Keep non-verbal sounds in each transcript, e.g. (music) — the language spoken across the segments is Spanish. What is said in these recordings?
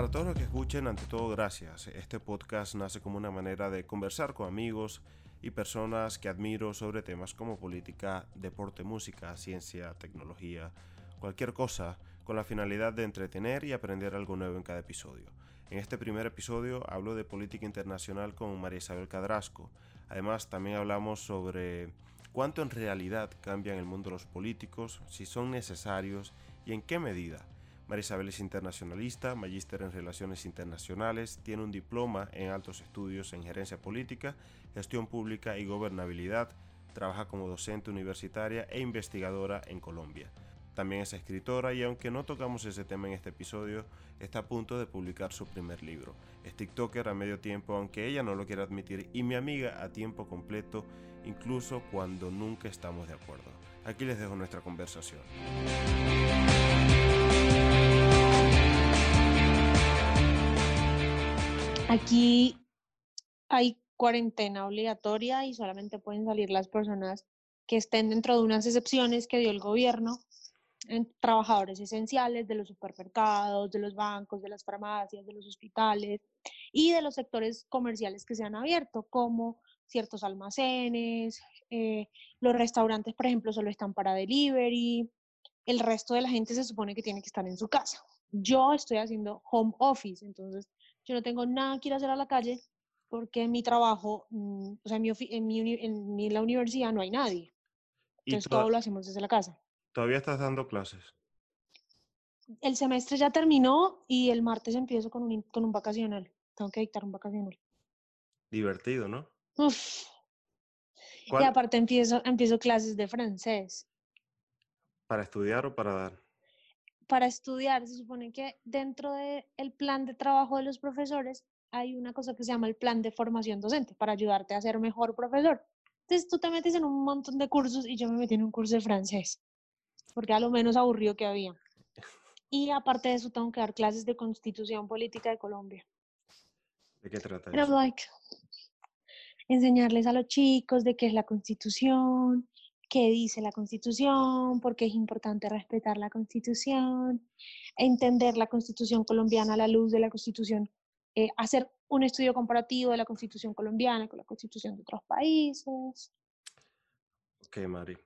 Para todos los que escuchen, ante todo gracias. Este podcast nace como una manera de conversar con amigos y personas que admiro sobre temas como política, deporte, música, ciencia, tecnología, cualquier cosa, con la finalidad de entretener y aprender algo nuevo en cada episodio. En este primer episodio hablo de política internacional con María Isabel Cadrasco. Además, también hablamos sobre cuánto en realidad cambian el mundo los políticos, si son necesarios y en qué medida. María Isabel es internacionalista, magíster en Relaciones Internacionales, tiene un diploma en altos estudios en gerencia política, gestión pública y gobernabilidad, trabaja como docente universitaria e investigadora en Colombia. También es escritora y aunque no tocamos ese tema en este episodio, está a punto de publicar su primer libro. Es TikToker a medio tiempo, aunque ella no lo quiera admitir, y mi amiga a tiempo completo, incluso cuando nunca estamos de acuerdo. Aquí les dejo nuestra conversación. Aquí hay cuarentena obligatoria y solamente pueden salir las personas que estén dentro de unas excepciones que dio el gobierno, trabajadores esenciales de los supermercados, de los bancos, de las farmacias, de los hospitales y de los sectores comerciales que se han abierto, como ciertos almacenes, eh, los restaurantes, por ejemplo, solo están para delivery, el resto de la gente se supone que tiene que estar en su casa. Yo estoy haciendo home office, entonces yo no tengo nada que ir a hacer a la calle porque en mi trabajo, mm, o sea, en, mi, en, mi, en, la universidad no hay nadie. Entonces todo lo hacemos desde la casa. ¿Todavía estás dando clases? El semestre ya terminó y el martes empiezo con un, con un vacacional. Tengo que dictar un vacacional. Divertido, ¿no? Uf. Y aparte empiezo, empiezo clases de francés. ¿Para estudiar o para dar? Para estudiar, se supone que dentro del plan de trabajo de los profesores hay una cosa que se llama el plan de formación docente para ayudarte a ser mejor profesor. Entonces tú te metes en un montón de cursos y yo me metí en un curso de francés, porque a lo menos aburrido que había. Y aparte de eso tengo que dar clases de constitución política de Colombia. ¿De qué trata Pero, like, enseñarles a los chicos de qué es la constitución, qué dice la Constitución, por qué es importante respetar la Constitución, entender la Constitución colombiana a la luz de la Constitución, eh, hacer un estudio comparativo de la Constitución colombiana con la Constitución de otros países. Ok, Mari.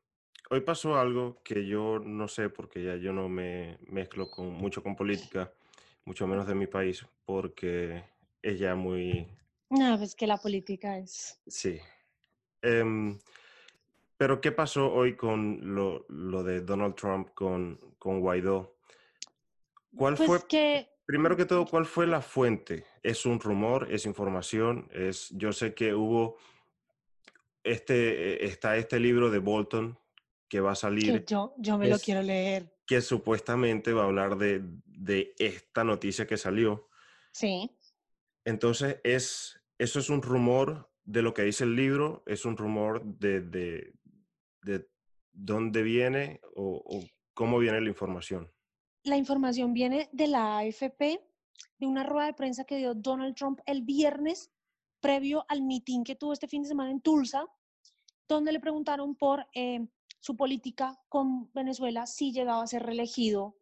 Hoy pasó algo que yo no sé porque ya yo no me mezclo con, mucho con política, mucho menos de mi país, porque es ya muy... No, es que la política es... Sí. Em, pero, ¿qué pasó hoy con lo, de Donald Trump con, con Guaidó? ¿Cuál pues fue, que... primero que todo, cuál fue la fuente? ¿Es un rumor? ¿Es información? Es, yo sé que hubo, este, está este libro de Bolton que va a salir. yo, yo me lo quiero leer. Que supuestamente va a hablar de, de esta noticia que salió. Sí. Entonces, es, eso es un rumor de lo que dice el libro, es un rumor de, de dónde viene o, cómo viene la información? La información viene de la AFP, de una rueda de prensa que dio Donald Trump el viernes previo al mitin que tuvo este fin de semana en Tulsa, donde le preguntaron por eh, su política con Venezuela si llegaba a ser reelegido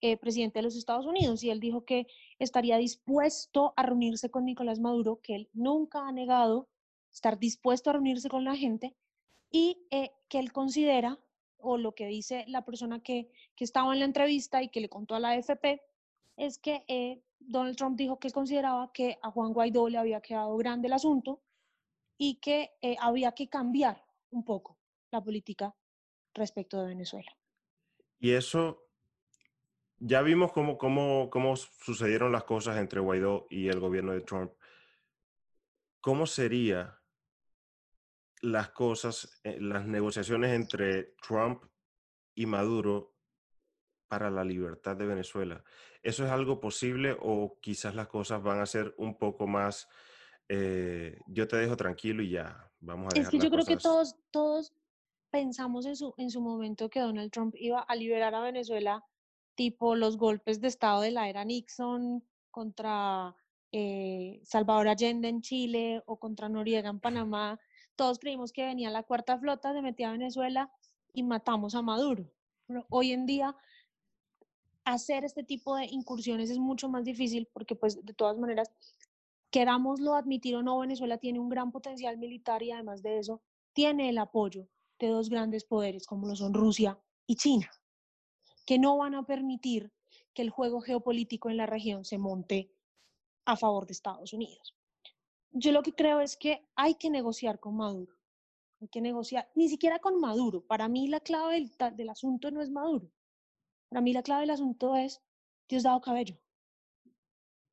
eh, presidente de los Estados Unidos. Y él dijo que estaría dispuesto a reunirse con Nicolás Maduro, que él nunca ha negado estar dispuesto a reunirse con la gente y eh, que él considera, o lo que dice la persona que, que, estaba en la entrevista y que le contó a la AFP, es que eh, Donald Trump dijo que él consideraba que a Juan Guaidó le había quedado grande el asunto y que eh, había que cambiar un poco la política respecto de Venezuela. Y eso, ya vimos cómo, cómo, cómo sucedieron las cosas entre Guaidó y el gobierno de Trump. ¿Cómo sería las cosas, eh, las negociaciones entre Trump y Maduro para la libertad de Venezuela. ¿Eso es algo posible o quizás las cosas van a ser un poco más, eh, yo te dejo tranquilo y ya, vamos a dejar Es que yo creo que todos, todos pensamos en su, en su momento que Donald Trump iba a liberar a Venezuela, tipo los golpes de Estado de la era Nixon contra eh, Salvador Allende en Chile o contra Noriega en Panamá todos creímos que venía la cuarta flota, se metía a Venezuela y matamos a Maduro. Hoy en día hacer este tipo de incursiones es mucho más difícil porque pues de todas maneras, querámoslo admitir o no, Venezuela tiene un gran potencial militar y además de eso tiene el apoyo de dos grandes poderes como lo son Rusia y China, que no van a permitir que el juego geopolítico en la región se monte a favor de Estados Unidos. Yo lo que creo es que hay que negociar con Maduro, hay que negociar, ni siquiera con Maduro. Para mí la clave del, del asunto no es Maduro, para mí la clave del asunto es Diosdado Cabello.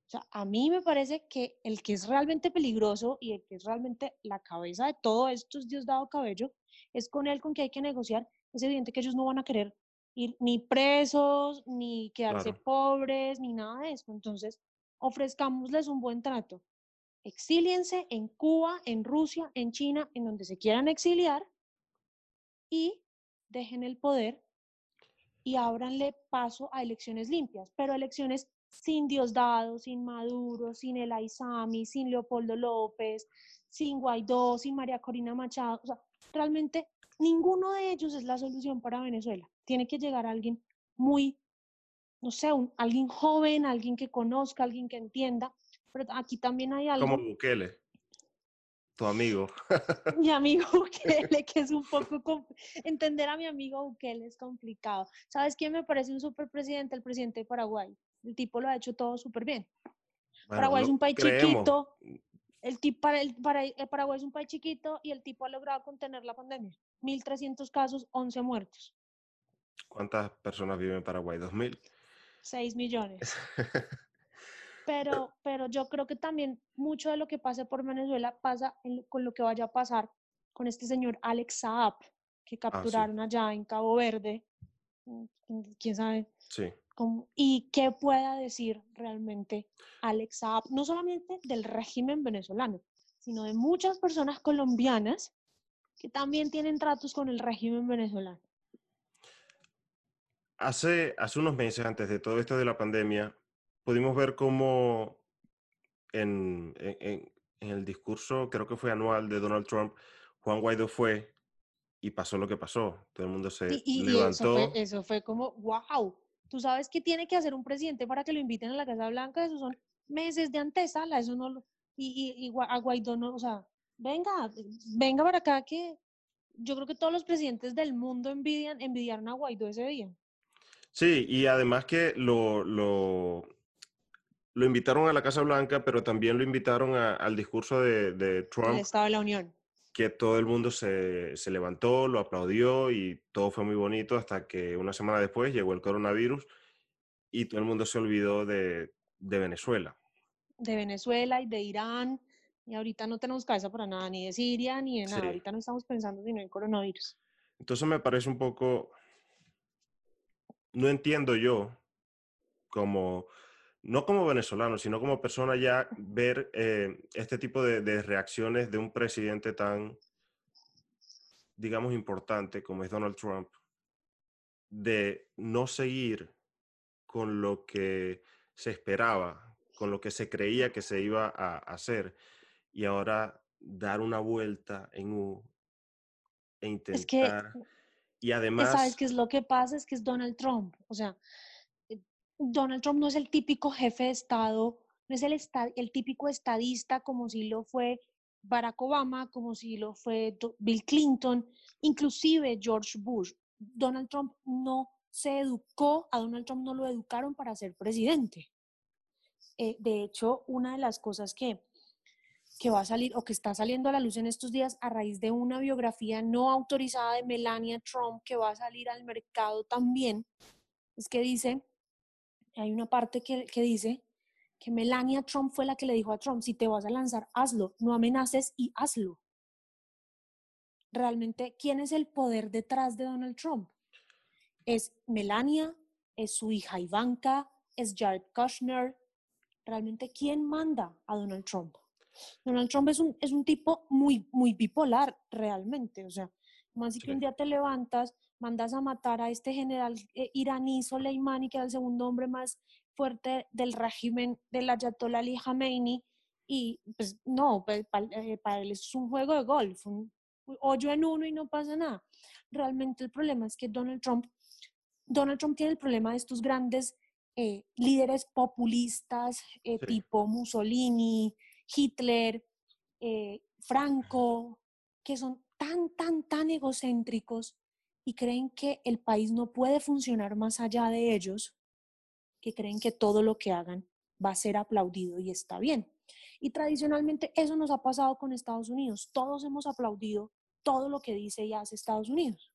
O sea, a mí me parece que el que es realmente peligroso y el que es realmente la cabeza de todo esto es Diosdado Cabello, es con él con que hay que negociar. Es evidente que ellos no van a querer ir ni presos, ni quedarse pobres, ni nada de eso. Entonces, ofrezcámosles un buen trato. Exíliense en Cuba, en Rusia, en China, en donde se quieran exiliar y dejen el poder y ábranle paso a elecciones limpias, pero elecciones sin Diosdado, sin Maduro, sin el Aizami, sin Leopoldo López, sin Guaidó, sin María Corina Machado. O sea, realmente ninguno de ellos es la solución para Venezuela. Tiene que llegar alguien muy, no sé, alguien joven, alguien que conozca, alguien que entienda. Pero aquí también hay algo. Como Bukele tu amigo. (laughs) Mi amigo (laughs) Bukele, que es un poco... Entender a mi amigo Bukele es complicado. ¿Sabes quién me parece un super presidente? El presidente de Paraguay. El tipo lo ha hecho todo súper bien. Paraguay es un país chiquito. El, tipo, para el, para, el Paraguay es un país chiquito y el tipo ha logrado contener la pandemia. 1.300 casos, 11 muertos. ¿Cuántas personas viven en Paraguay? ¿2.000? 6 millones. (laughs) Pero, pero yo creo que también mucho de lo que pase por Venezuela pasa con lo que vaya a pasar con este señor Alex Saab, que ah, capturaron allá en Cabo Verde. Mm, ¿Quién sabe? Sí. y qué pueda decir realmente Alex Saab, no solamente del régimen venezolano, sino de muchas personas colombianas que también tienen tratos con el régimen venezolano. Hace, hace unos meses, antes de todo esto de la pandemia, pudimos ver cómo en, en, el discurso, creo que fue anual de Donald Trump, Juan Guaidó fue y pasó lo que pasó. Todo el mundo se levantó. eso, fue, eso fue como, wow, tú sabes qué tiene que hacer un presidente para que lo inviten a la Casa Blanca, eso son meses de antesala, eso no lo, y, y, a Guaidó no, o sea, venga, venga para acá que yo creo que todos los presidentes del mundo envidian, envidiaron a Guaidó ese día. Sí, y además que lo, lo, lo invitaron a la Casa Blanca, pero también lo invitaron al discurso de, Trump. El Estado de la Unión. Que todo el mundo se, levantó, lo aplaudió y todo fue muy bonito hasta que una semana después llegó el coronavirus y todo el mundo se olvidó de, Venezuela. De Venezuela y de Irán. Y ahorita no tenemos cabeza para nada, ni de Siria, ni de nada. Ahorita no estamos pensando sino en coronavirus. Entonces me parece un poco, no entiendo yo como no como venezolano, sino como persona ya ver eh, este tipo de, reacciones de un presidente tan, digamos, importante como es Donald Trump, de no seguir con lo que se esperaba, con lo que se creía que se iba a hacer, y ahora dar una vuelta en U e intentar... y además... ¿Sabes qué es lo que pasa? Es que es Donald Trump. O sea, Donald Trump no es el típico jefe de Estado, no es el, el típico estadista como si lo fue Barack Obama, como si lo fue Bill Clinton, inclusive George Bush. Donald Trump no se educó, a Donald Trump no lo educaron para ser presidente. Eh, de hecho, una de las cosas que, que va a salir o que está saliendo a la luz en estos días a raíz de una biografía no autorizada de Melania Trump que va a salir al mercado también, es que dice hay una parte que, dice que Melania Trump fue la que le dijo a Trump, si te vas a lanzar, hazlo, no amenaces y hazlo. Realmente, ¿quién es el poder detrás de Donald Trump? ¿Es Melania? ¿Es su hija Ivanka? ¿Es Jared Kushner? Realmente, ¿quién manda a Donald Trump? Donald Trump es un, es un tipo muy, muy bipolar, realmente. O sea, más que un día te levantas mandas a matar a este general eh, iraní Soleimani, que era el segundo hombre más fuerte del régimen del Ayatollah Ali Khamenei, y pues no, pues, eh, para, él es un juego de golf, un hoyo en uno y no pasa nada. Realmente el problema es que Donald Trump, Donald Trump tiene el problema de estos grandes eh, líderes populistas eh, tipo Mussolini, Hitler, eh, Franco, que son tan, tan, tan egocéntricos y creen que el país no puede funcionar más allá de ellos, que creen que todo lo que hagan va a ser aplaudido y está bien. Y tradicionalmente eso nos ha pasado con Estados Unidos. Todos hemos aplaudido todo lo que dice y hace Estados Unidos.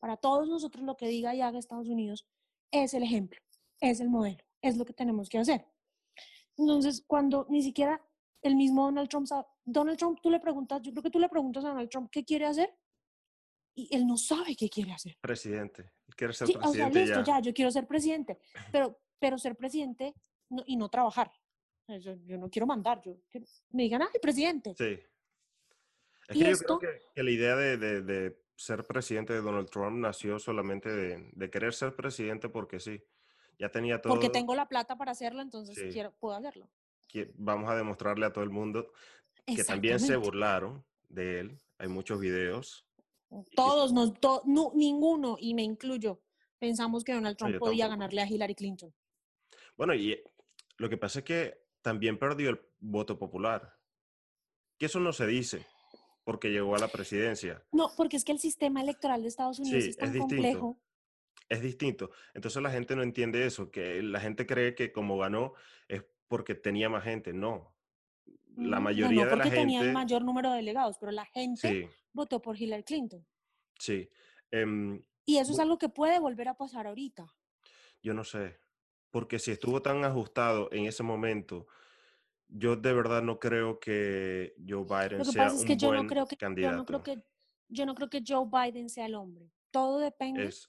Para todos nosotros lo que diga y haga Estados Unidos es el ejemplo, es el modelo, es lo que tenemos que hacer. Entonces, cuando ni siquiera el mismo Donald Trump, Donald Trump, tú le preguntas, yo creo que tú le preguntas a Donald Trump qué quiere hacer y él no sabe qué quiere hacer. Presidente, quiere ser Sí, presidente o sea, listo, ya. ya. yo quiero ser presidente, pero, pero ser presidente no- y no trabajar. Yo, yo no quiero mandar, yo me digan, ay, presidente. Sí. Es ¿Y que yo esto? creo que, que la idea de, de- de ser presidente de Donald Trump nació solamente de, de querer ser presidente porque sí. Ya tenía todo. Porque tengo la plata para hacerlo, entonces Sí. quiero, puedo hacerlo. que vamos a demostrarle a todo el mundo que también se burlaron de él. Hay muchos videos. Todos, nos, to- no, ninguno, y me incluyo, pensamos que Donald Trump podía ganarle a Hillary Clinton. Bueno, y eh, lo que pasa es que también perdió el voto popular. Que eso no se dice porque llegó a la presidencia. No, porque es que el sistema electoral de Estados Unidos Sí, es tan es complejo. Es distinto. Entonces la gente no entiende eso, que la gente cree que como ganó es porque tenía más gente. No. La Mm, mayoría no, no de la porque gente... mayor número de delegados, pero la gente Sí, votó por Hillary Clinton. sí. Em, Y eso es algo que puede volver a pasar ahorita. Yo no sé, porque si estuvo tan ajustado en ese momento, yo de verdad no creo que Joe Biden que sea pasa es un que yo buen no creo que yo candidato. no creo que yo no creo que Joe Biden sea el hombre. Todo depende Es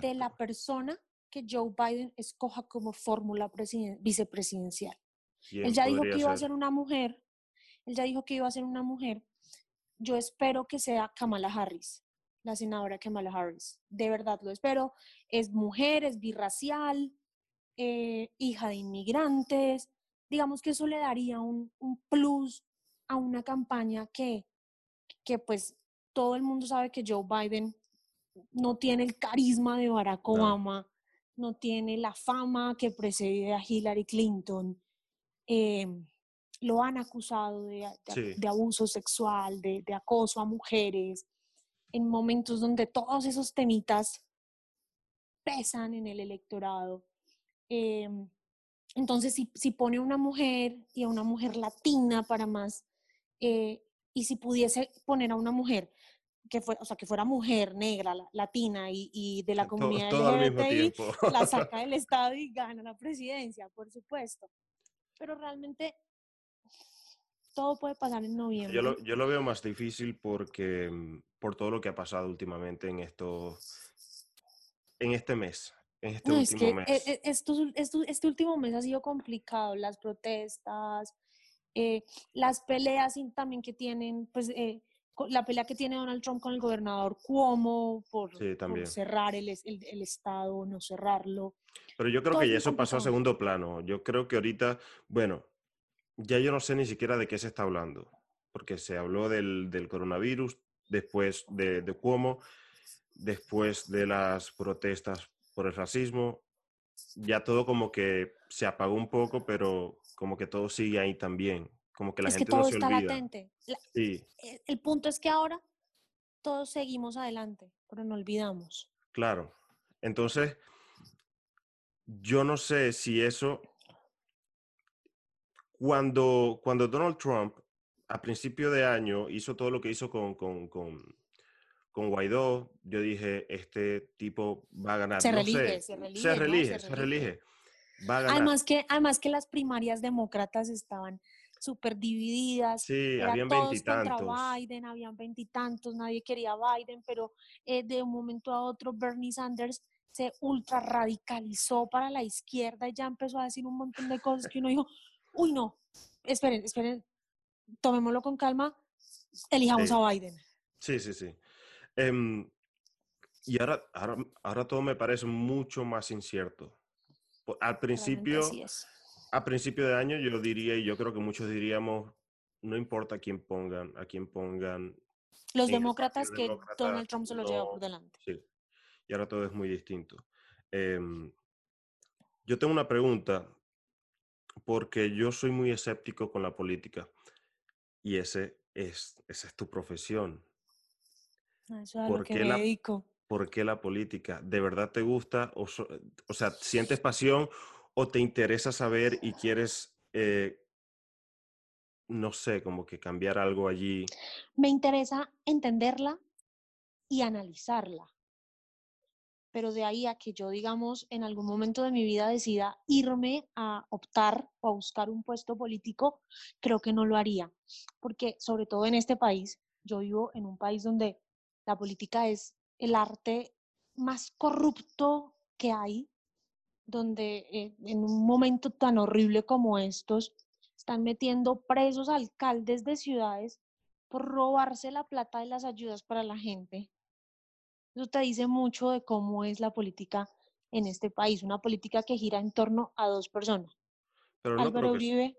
de la persona que Joe Biden escoja como fórmula presiden- vicepresidencial. ¿Quién Él ya dijo que iba a ser? ser una mujer. Él ya dijo que iba a ser una mujer. Yo espero que sea Kamala Harris, la senadora Kamala Harris. De verdad lo espero. Es mujer, es birracial, eh, hija de inmigrantes. Digamos que eso le daría un, un plus a una campaña que, que pues todo el mundo sabe que Joe Biden no tiene el carisma de Barack No. Obama, no tiene la fama que precede a Hillary Clinton. eh, lo han acusado de, de- Sí. de abuso sexual, de, de acoso a mujeres, en momentos donde todos esos temitas pesan en el electorado. Em, entonces, si, si pone a una mujer y a una mujer latina para más, eh, y si pudiese poner a una mujer que fuera, o sea, que fuera mujer negra, la- latina y, y de la To- comunidad todo mismo LGBTI, la (laughs) saca del Estado y gana la presidencia, por supuesto. Pero realmente todo puede pasar en noviembre. Yo lo, yo lo veo más difícil porque mm, por todo lo que ha pasado últimamente en esto, en este mes, en este No, es último que eh, mes. estos esto- este último mes ha sido complicado, las protestas, eh, las peleas también que tienen, pues eh, la pelea que tiene Donald Trump con el gobernador Cuomo por, Sí, por cerrar el, es- el, el estado no cerrarlo. Pero yo creo todo que es ya eso pasó a segundo plano. Yo creo que ahorita, bueno, ya yo no sé ni siquiera de qué se está hablando, porque se habló del, del coronavirus, después de, de Cuomo, después de las protestas por el racismo. Ya todo como que se apagó un poco, pero como que todo sigue ahí también. Como que la es que gente todo no se está olvida. latente. La- Sí, eh, el punto es que ahora todos seguimos adelante, pero no olvidamos. claro. Entonces, yo no sé si eso cuando, cuando Donald Trump a principio de año hizo todo lo que hizo con, con, con, con Guaidó, yo dije, este tipo va a ganar. Se No sé, se reelige, se ¿no? reelige, Se reelige. Va a ganar. Además que, además que las primarias demócratas estaban súper divididas. sí, habían veintitantos. contra Biden, habían veintitantos, nadie quería a Biden, pero eh, de un momento a otro Bernie Sanders se ultra radicalizó para la izquierda y ya empezó a decir un montón de cosas que uno dijo, uy no, esperen, esperen, tomémoslo con calma, elijamos Sí. a Biden. Sí, sí, sí. Em, y ahora, ahora, ahora todo me parece mucho más incierto. Al principio, a principio de año yo diría, y yo creo que muchos diríamos, no importa a quién pongan, a quién pongan. Los demócratas que Demócrata, Donald Trump se los lleva por delante. Sí. Y ahora todo es muy distinto. Em, Yo tengo una pregunta, porque yo soy muy escéptico con la política y ese es, esa es tu profesión. Eso es a lo que me la, dedico. ¿Por qué la política? ¿De verdad te gusta? O, o sea, ¿sientes pasión o te interesa saber y quieres, eh, no sé, como que cambiar algo allí? Me interesa entenderla y analizarla. Pero de ahí a que yo, digamos, en algún momento de mi vida decida irme a optar o a buscar un puesto político, creo que no lo haría. Porque sobre todo en este país, yo vivo en un país donde la política es el arte más corrupto que hay, donde eh, en un momento tan horrible como estos, están metiendo presos alcaldes de ciudades por robarse la plata de las ayudas para la gente. Eso te dice mucho de cómo es la política en este país, una política que gira en torno a dos personas, Álvaro Uribe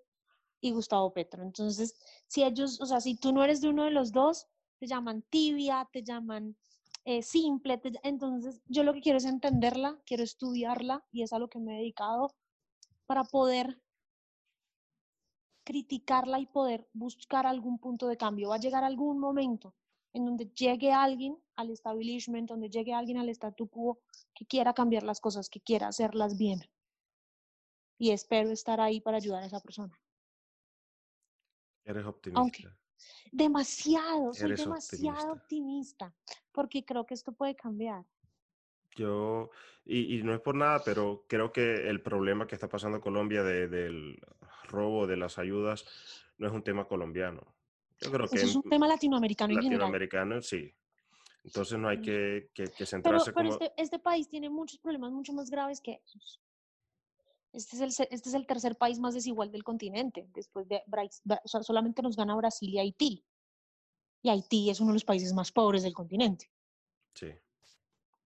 y Gustavo Petro. Entonces, si ellos, o sea, si tú no eres de uno de los dos, te llaman tibia, te llaman eh, simple. entonces, yo lo que quiero es entenderla, quiero estudiarla y es a lo que me he dedicado para poder criticarla y poder buscar algún punto de cambio. Va a llegar algún momento en donde llegue alguien al establishment, donde llegue alguien al statu quo que quiera cambiar las cosas, que quiera hacerlas bien. Y espero estar ahí para ayudar a esa persona. Eres optimista. demasiado, soy demasiado optimista. porque creo que esto puede cambiar. Yo, y, no es por nada, pero creo que el problema que está pasando Colombia del robo de las ayudas no es un tema colombiano. Yo creo que es un tema latinoamericano, en general. Latinoamericano, sí. Entonces no hay que, que, centrarse pero, pero este, este, país tiene muchos problemas mucho más graves que esos. Este es, el, este es el tercer país más desigual del continente. Después de solamente nos gana Brasil y Haití. Y Haití es uno de los países más pobres del continente. Sí.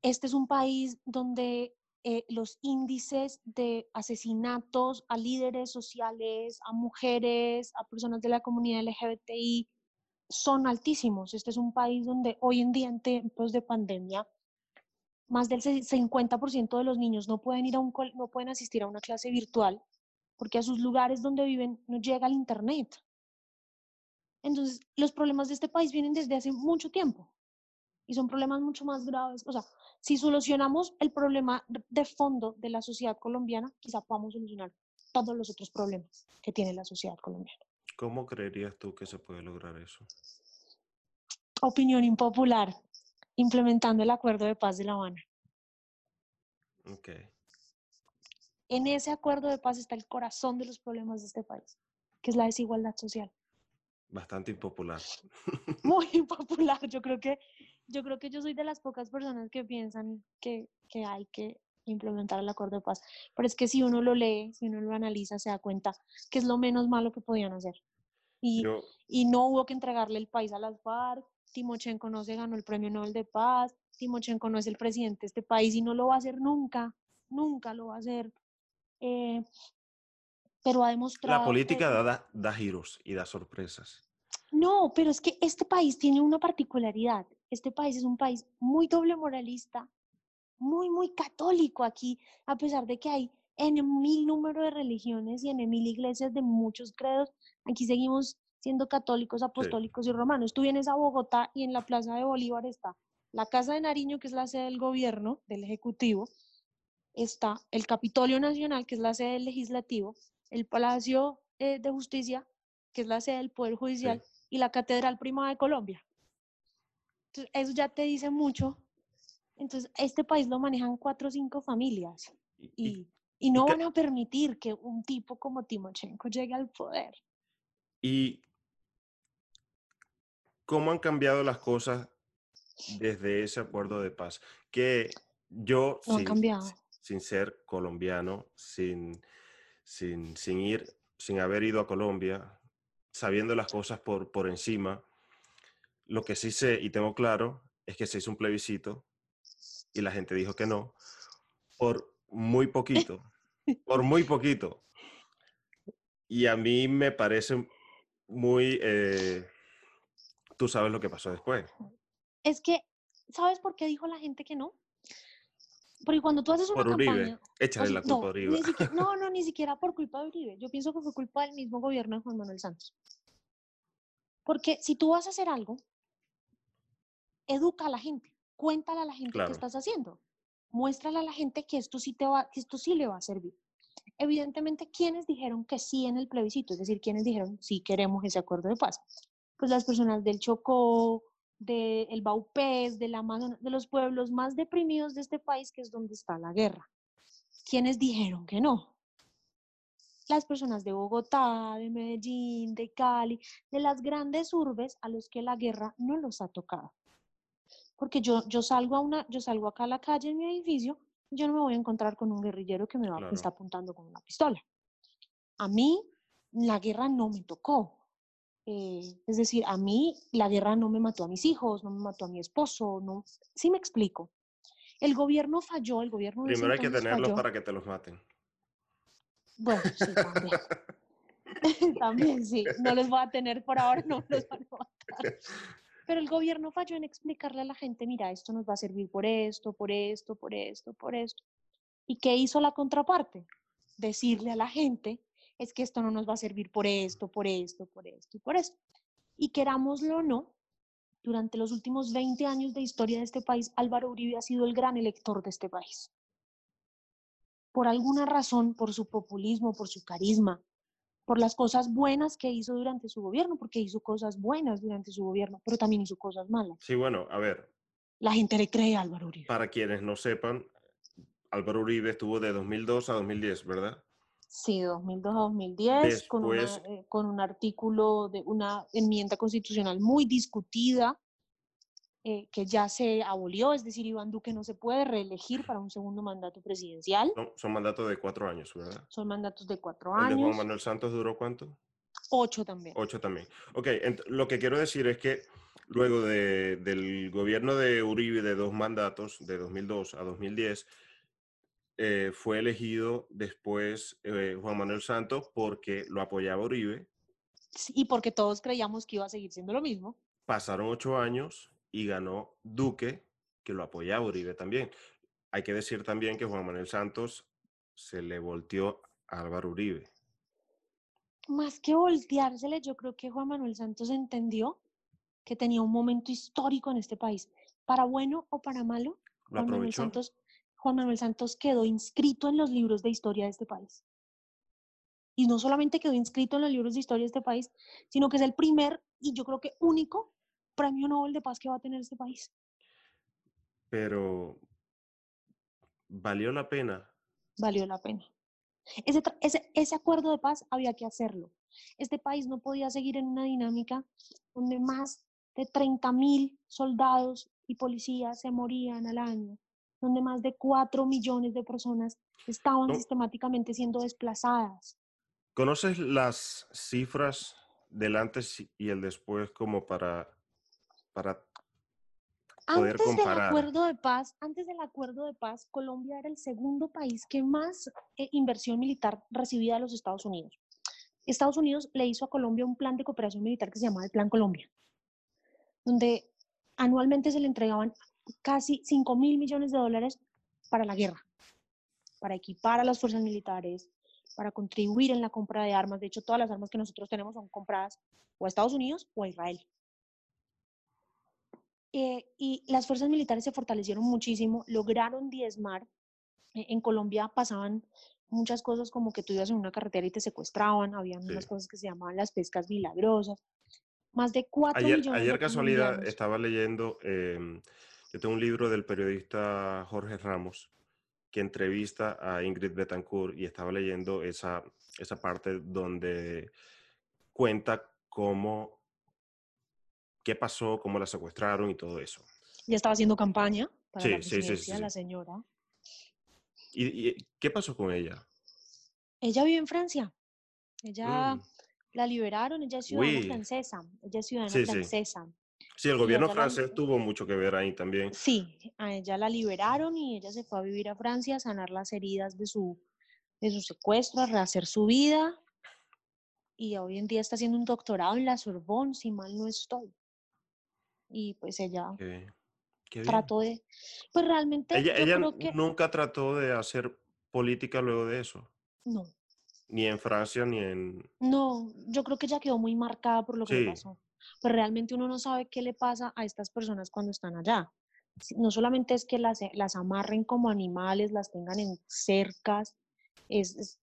Este es un país donde eh, los índices de asesinatos a líderes sociales, a mujeres, a personas de la comunidad LGBTI son altísimos. Este es un país donde hoy en día, en tiempos de pandemia, más del 50% de los niños no pueden, ir a un, no pueden asistir a una clase virtual porque a sus lugares donde viven no llega el Internet. Entonces, los problemas de este país vienen desde hace mucho tiempo y son problemas mucho más graves. O sea, si solucionamos el problema de fondo de la sociedad colombiana, quizá podamos solucionar todos los otros problemas que tiene la sociedad colombiana. ¿Cómo creerías tú que se puede lograr eso? Opinión impopular, implementando el acuerdo de paz de La Habana. Ok. En ese acuerdo de paz está el corazón de los problemas de este país, que es la desigualdad social. Bastante impopular. Muy (laughs) impopular. Yo creo que yo creo que yo soy de las pocas personas que piensan que, que hay que implementar el acuerdo de paz. Pero es que si uno lo lee, si uno lo analiza, se da cuenta que es lo menos malo que podían hacer. Y, y no hubo que entregarle el país a las FARC. Timochenko no se ganó el premio Nobel de Paz. Timochenko no es el presidente de este país y no lo va a hacer nunca. Nunca lo va a hacer. Eh, pero ha demostrado. La política da, da giros y da sorpresas. No, pero es que este país tiene una particularidad. Este país es un país muy doble moralista, muy, muy católico aquí, a pesar de que hay en mil número de religiones y en mil iglesias de muchos credos, aquí seguimos siendo católicos, apostólicos y romanos. Tú vienes a Bogotá y en la Plaza de Bolívar está la Casa de Nariño, que es la sede del gobierno, del Ejecutivo, está el Capitolio Nacional, que es la sede del Legislativo, el Palacio eh, de Justicia, que es la sede del Poder Judicial, y la Catedral Prima de Colombia. Entonces, eso ya te dice mucho. Entonces, este país lo manejan cuatro o cinco familias y, y, no van a permitir que un tipo como Timochenko llegue al poder. ¿Y cómo han cambiado las cosas desde ese acuerdo de paz? Que yo, sin, sin, ser colombiano, sin, sin, sin, ir, sin haber ido a Colombia, sabiendo las cosas por, por encima, lo que sí sé y tengo claro es que se hizo un plebiscito y la gente dijo que no por muy poquito, por muy poquito. Y a mí me parece muy... Eh, tú sabes lo que pasó después. Es que, ¿sabes por qué dijo la gente que no? Porque cuando tú haces una Por Uribe. campaña... o Échale sea, la culpa no, a Uribe. siquiera- (laughs) no, no, ni siquiera por culpa de Uribe. Yo pienso que fue culpa del mismo gobierno de Juan Manuel Santos. Porque si tú vas a hacer algo, educa a la gente, cuéntale a la gente Claro. qué estás haciendo, muéstrale a la gente que esto sí te va, que esto sí le va a servir. Evidentemente, ¿quiénes dijeron que sí en el plebiscito? Es decir, ¿quiénes dijeron sí queremos ese acuerdo de paz? Pues las personas del Chocó, del Baupés, del Amazonas, de los pueblos más deprimidos de este país, que es donde está la guerra. ¿Quiénes dijeron que no? Las personas de Bogotá, de Medellín, de Cali, de las grandes urbes a los que la guerra no los ha tocado. Porque yo, yo, salgo, a una, yo salgo acá a la calle en mi edificio, yo no me voy a encontrar con un guerrillero que me, va, me Claro. está apuntando con una pistola. A mí la guerra no me tocó. Eh, es decir, a mí la guerra no me mató a mis hijos, no me mató a mi esposo, no. Sí me explico. El gobierno falló, el gobierno Primero hay que tenerlos falló. para que te los maten. Bueno, sí, también. (laughs) (laughs) también, sí. No los voy a tener por ahora, no los van a matar. (laughs) Pero el gobierno falló en explicarle a la gente, mira, esto nos va a servir por esto, por esto, por esto, por esto. ¿Y qué hizo la contraparte? Decirle a la gente, es que esto no nos va a servir por esto, por esto, por esto y por esto. Y querámoslo o no, durante los últimos 20 años de historia de este país, Álvaro Uribe ha sido el gran elector de este país por alguna razón, por su populismo, por su carisma, por las cosas buenas que hizo durante su gobierno, porque hizo cosas buenas durante su gobierno, pero también hizo cosas malas. Sí, bueno, a ver, La gente le cree a Álvaro Uribe. para quienes no sepan, Álvaro Uribe estuvo de 2002 a 2010, ¿verdad? Sí, 2002 a 2010, con, una, Después- eh, con un artículo de una enmienda constitucional muy discutida, eh, que ya se abolió, es decir, Iván Duque no se puede reelegir para un segundo mandato presidencial, No, son mandatos de cuatro años, ¿verdad? son mandatos de cuatro ¿El de Juan años, Manuel Santos duró cuánto? ocho también. Ocho también. Ok, lo que quiero decir es que luego de- del gobierno de Uribe de dos mandatos, de 2002 a 2010, eh, fue elegido después eh, Juan Manuel Santos porque lo apoyaba Uribe. Y porque todos creíamos que iba a seguir siendo lo mismo. Pasaron ocho años y ganó Duque, que lo apoyaba Uribe también. Hay que decir también que Juan Manuel Santos se le volteó a Álvaro Uribe. Más que volteársele, yo creo que Juan Manuel Santos entendió que tenía un momento histórico en este país. Para bueno o para malo, Lo Juan Manuel. Santos, Juan Manuel Santos quedó inscrito en los libros de historia de este país. Y no solamente quedó inscrito en los libros de historia de este país, sino que es el primer y yo creo que único premio Nobel de Paz que va a tener este país. Pero valió la pena. Valió la pena. Ese, tra- ese, ese acuerdo de paz había que hacerlo. Este país no podía seguir en una dinámica donde más de 30 mil soldados y policías se morían al año, donde más de 4 millones de personas estaban No. sistemáticamente siendo desplazadas. ¿Conoces las cifras del antes y el después como para, para poder Antes del comparar? acuerdo de paz, antes del acuerdo de paz, Colombia era el segundo país que más eh, inversión militar recibía de los Estados Unidos. Estados Unidos le hizo a Colombia un plan de cooperación militar que se llamaba el Plan Colombia, donde anualmente se le entregaban casi 5 mil millones de dólares para la guerra, para equipar a las fuerzas militares, para contribuir en la compra de armas. De hecho, todas las armas que nosotros tenemos son compradas o a Estados Unidos o a Israel. Eh, y las fuerzas militares se fortalecieron muchísimo, lograron diezmar. Eh, en Colombia pasaban muchas cosas como que tú ibas en una carretera y te secuestraban, habían unas Sí. cosas que se llamaban las pescas milagrosas. Más de cuatro Ayer, millones ayer de casualidad estaba leyendo, em, yo tengo un libro del periodista Jorge Ramos que entrevista a Ingrid Betancourt y estaba leyendo esa, esa parte donde cuenta cómo, qué pasó, cómo la secuestraron y todo eso. Ya estaba haciendo campaña para la Sí, sí, sí, sí, presidencia, sí. la señora. ¿Y, y qué pasó con ella? Ella vive en Francia. Ella Mm. la liberaron, ella es ciudadana Uy. francesa. Ella es ciudadana francesa. Sí, el gobierno la- francés tuvo mucho que ver ahí también. Sí, a ella la liberaron y ella se fue a vivir a Francia a sanar las heridas de su, de su secuestro, a rehacer su vida. Y hoy en día está haciendo un doctorado en la Sorbonne, si mal no estoy. Y pues ella, Ok. Trató de... Pues realmente... Ella, ella nunca trató de hacer política luego de eso. No. Ni en Francia, ni en... No, yo creo que ella quedó muy marcada por lo que le pasó. Pero realmente uno no sabe qué le pasa a estas personas cuando están allá. No solamente es que las, las amarren como animales, las tengan en cercas, es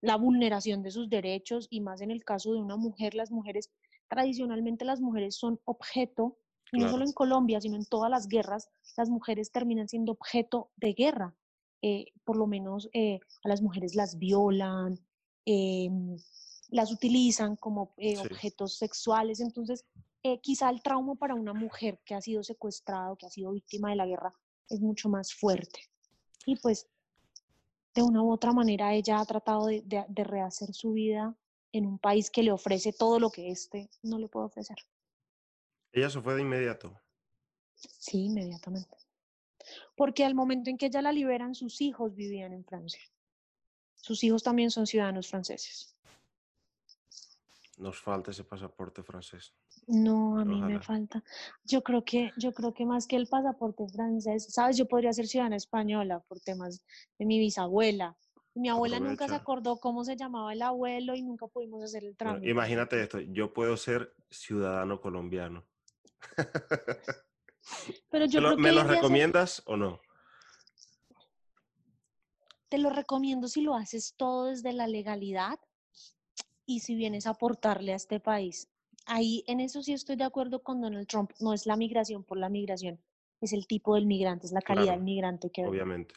la vulneración de sus derechos y más en el caso de una mujer, las mujeres, tradicionalmente las mujeres son objeto, y no solo en Colombia, sino en todas las guerras, las mujeres terminan siendo objeto de guerra. Eh, por lo menos eh, a las mujeres las violan, em, las utilizan como eh, objetos sexuales. Entonces, quizá el trauma para una mujer que ha sido secuestrada, que ha sido víctima de la guerra, es mucho más fuerte. Y pues de una u otra manera ella ha tratado de, rehacer su vida en un país que le ofrece todo lo que éste no le puede ofrecer. ¿Ella se fue de inmediato? Sí, inmediatamente. Porque al momento en que ella la liberan, sus hijos vivían en Francia. Sus hijos también son ciudadanos franceses. Nos falta ese pasaporte francés. No, a mí me falta. Yo creo que, yo creo que más que el pasaporte francés, sabes, yo podría ser ciudadana española por temas de mi bisabuela. Mi abuela nunca se acordó cómo se llamaba el abuelo y nunca pudimos hacer el trámite. imagínate esto, yo puedo ser ciudadano colombiano. (laughs) Pero yo ¿Me, lo, recomiendas o no? Te lo recomiendo si lo haces todo desde la legalidad y si vienes a aportarle a este país ahí en eso sí estoy de acuerdo con Donald Trump. No es la migración por la migración, es el tipo del migrante, es la calidad del migrante que Obviamente.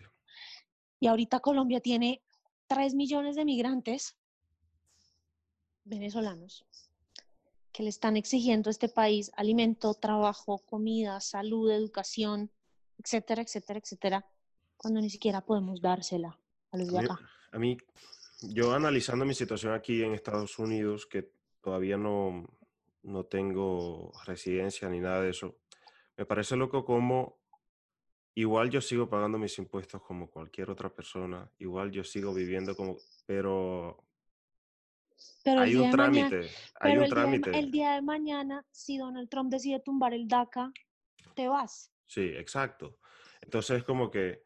Y ahorita Colombia tiene 3 millones de migrantes venezolanos que le están exigiendo a este país alimento, trabajo, comida, salud, educación, etcétera, etcétera, etcétera, cuando ni siquiera podemos dársela a los de acá. A mí, yo analizando mi situación aquí en Estados Unidos, que todavía no, no tengo residencia ni nada de eso. Me parece loco como igual yo sigo pagando mis impuestos como cualquier otra persona, igual yo sigo viviendo como, pero, hay un trámite, hay un trámite. el día de mañana, si Donald Trump decide tumbar el DACA, te vas. Sí, exacto. Entonces como que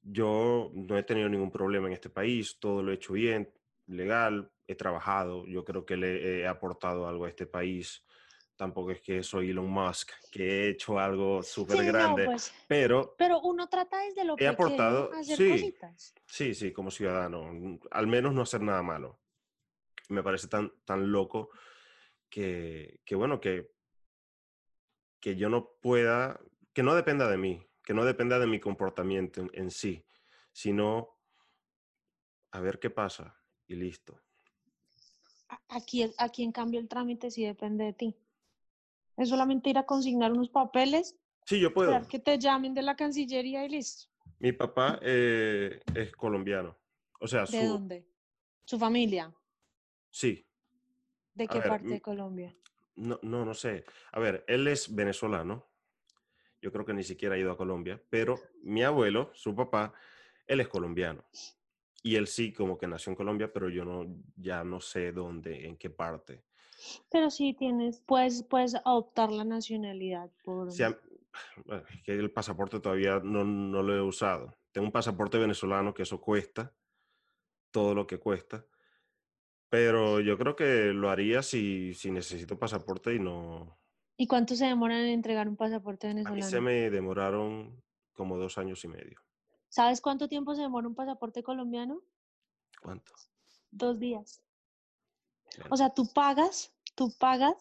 yo no he tenido ningún problema en este país, todo lo he hecho bien, legal, he trabajado, yo creo que le he aportado algo a este país. Tampoco es que soy Elon Musk, que he hecho algo súper grande, pues, pero... Pero uno trata desde lo he aportado, sí, Sí, sí, como ciudadano, al menos no hacer nada malo. Me parece tan, tan loco que, que bueno, que, que yo no pueda, que no dependa de mí, que no dependa de mi comportamiento en sí, sino a ver qué pasa y listo. Aquí, aquí en cambio el trámite sí depende de ti. Es solamente ir a consignar unos papeles. Sí, yo puedo. que te llamen de la Cancillería y listo. Mi papá eh, es colombiano. O sea, ¿De dónde? ¿Su familia? Sí. ¿De qué parte de Colombia? No, no, no sé. A ver, él es venezolano. Yo creo que ni siquiera ha ido a Colombia, pero mi abuelo, su papá, él es colombiano. Y él sí, como que nació en Colombia, pero yo no, ya no sé dónde, en qué parte. Pero sí tienes, puedes, puedes adoptar la nacionalidad por... Sí, (sighs) que el pasaporte todavía no, no lo he usado. Tengo un pasaporte venezolano que eso cuesta, todo lo que cuesta. Pero yo creo que lo haría si, si necesito pasaporte y no... ¿Y cuánto se demoran en entregar un pasaporte venezolano? A mí se me demoraron como dos años y medio. ¿Sabes cuánto tiempo se demora un pasaporte colombiano? ¿Cuánto? Dos días. O sea, tú pagas, tú pagas,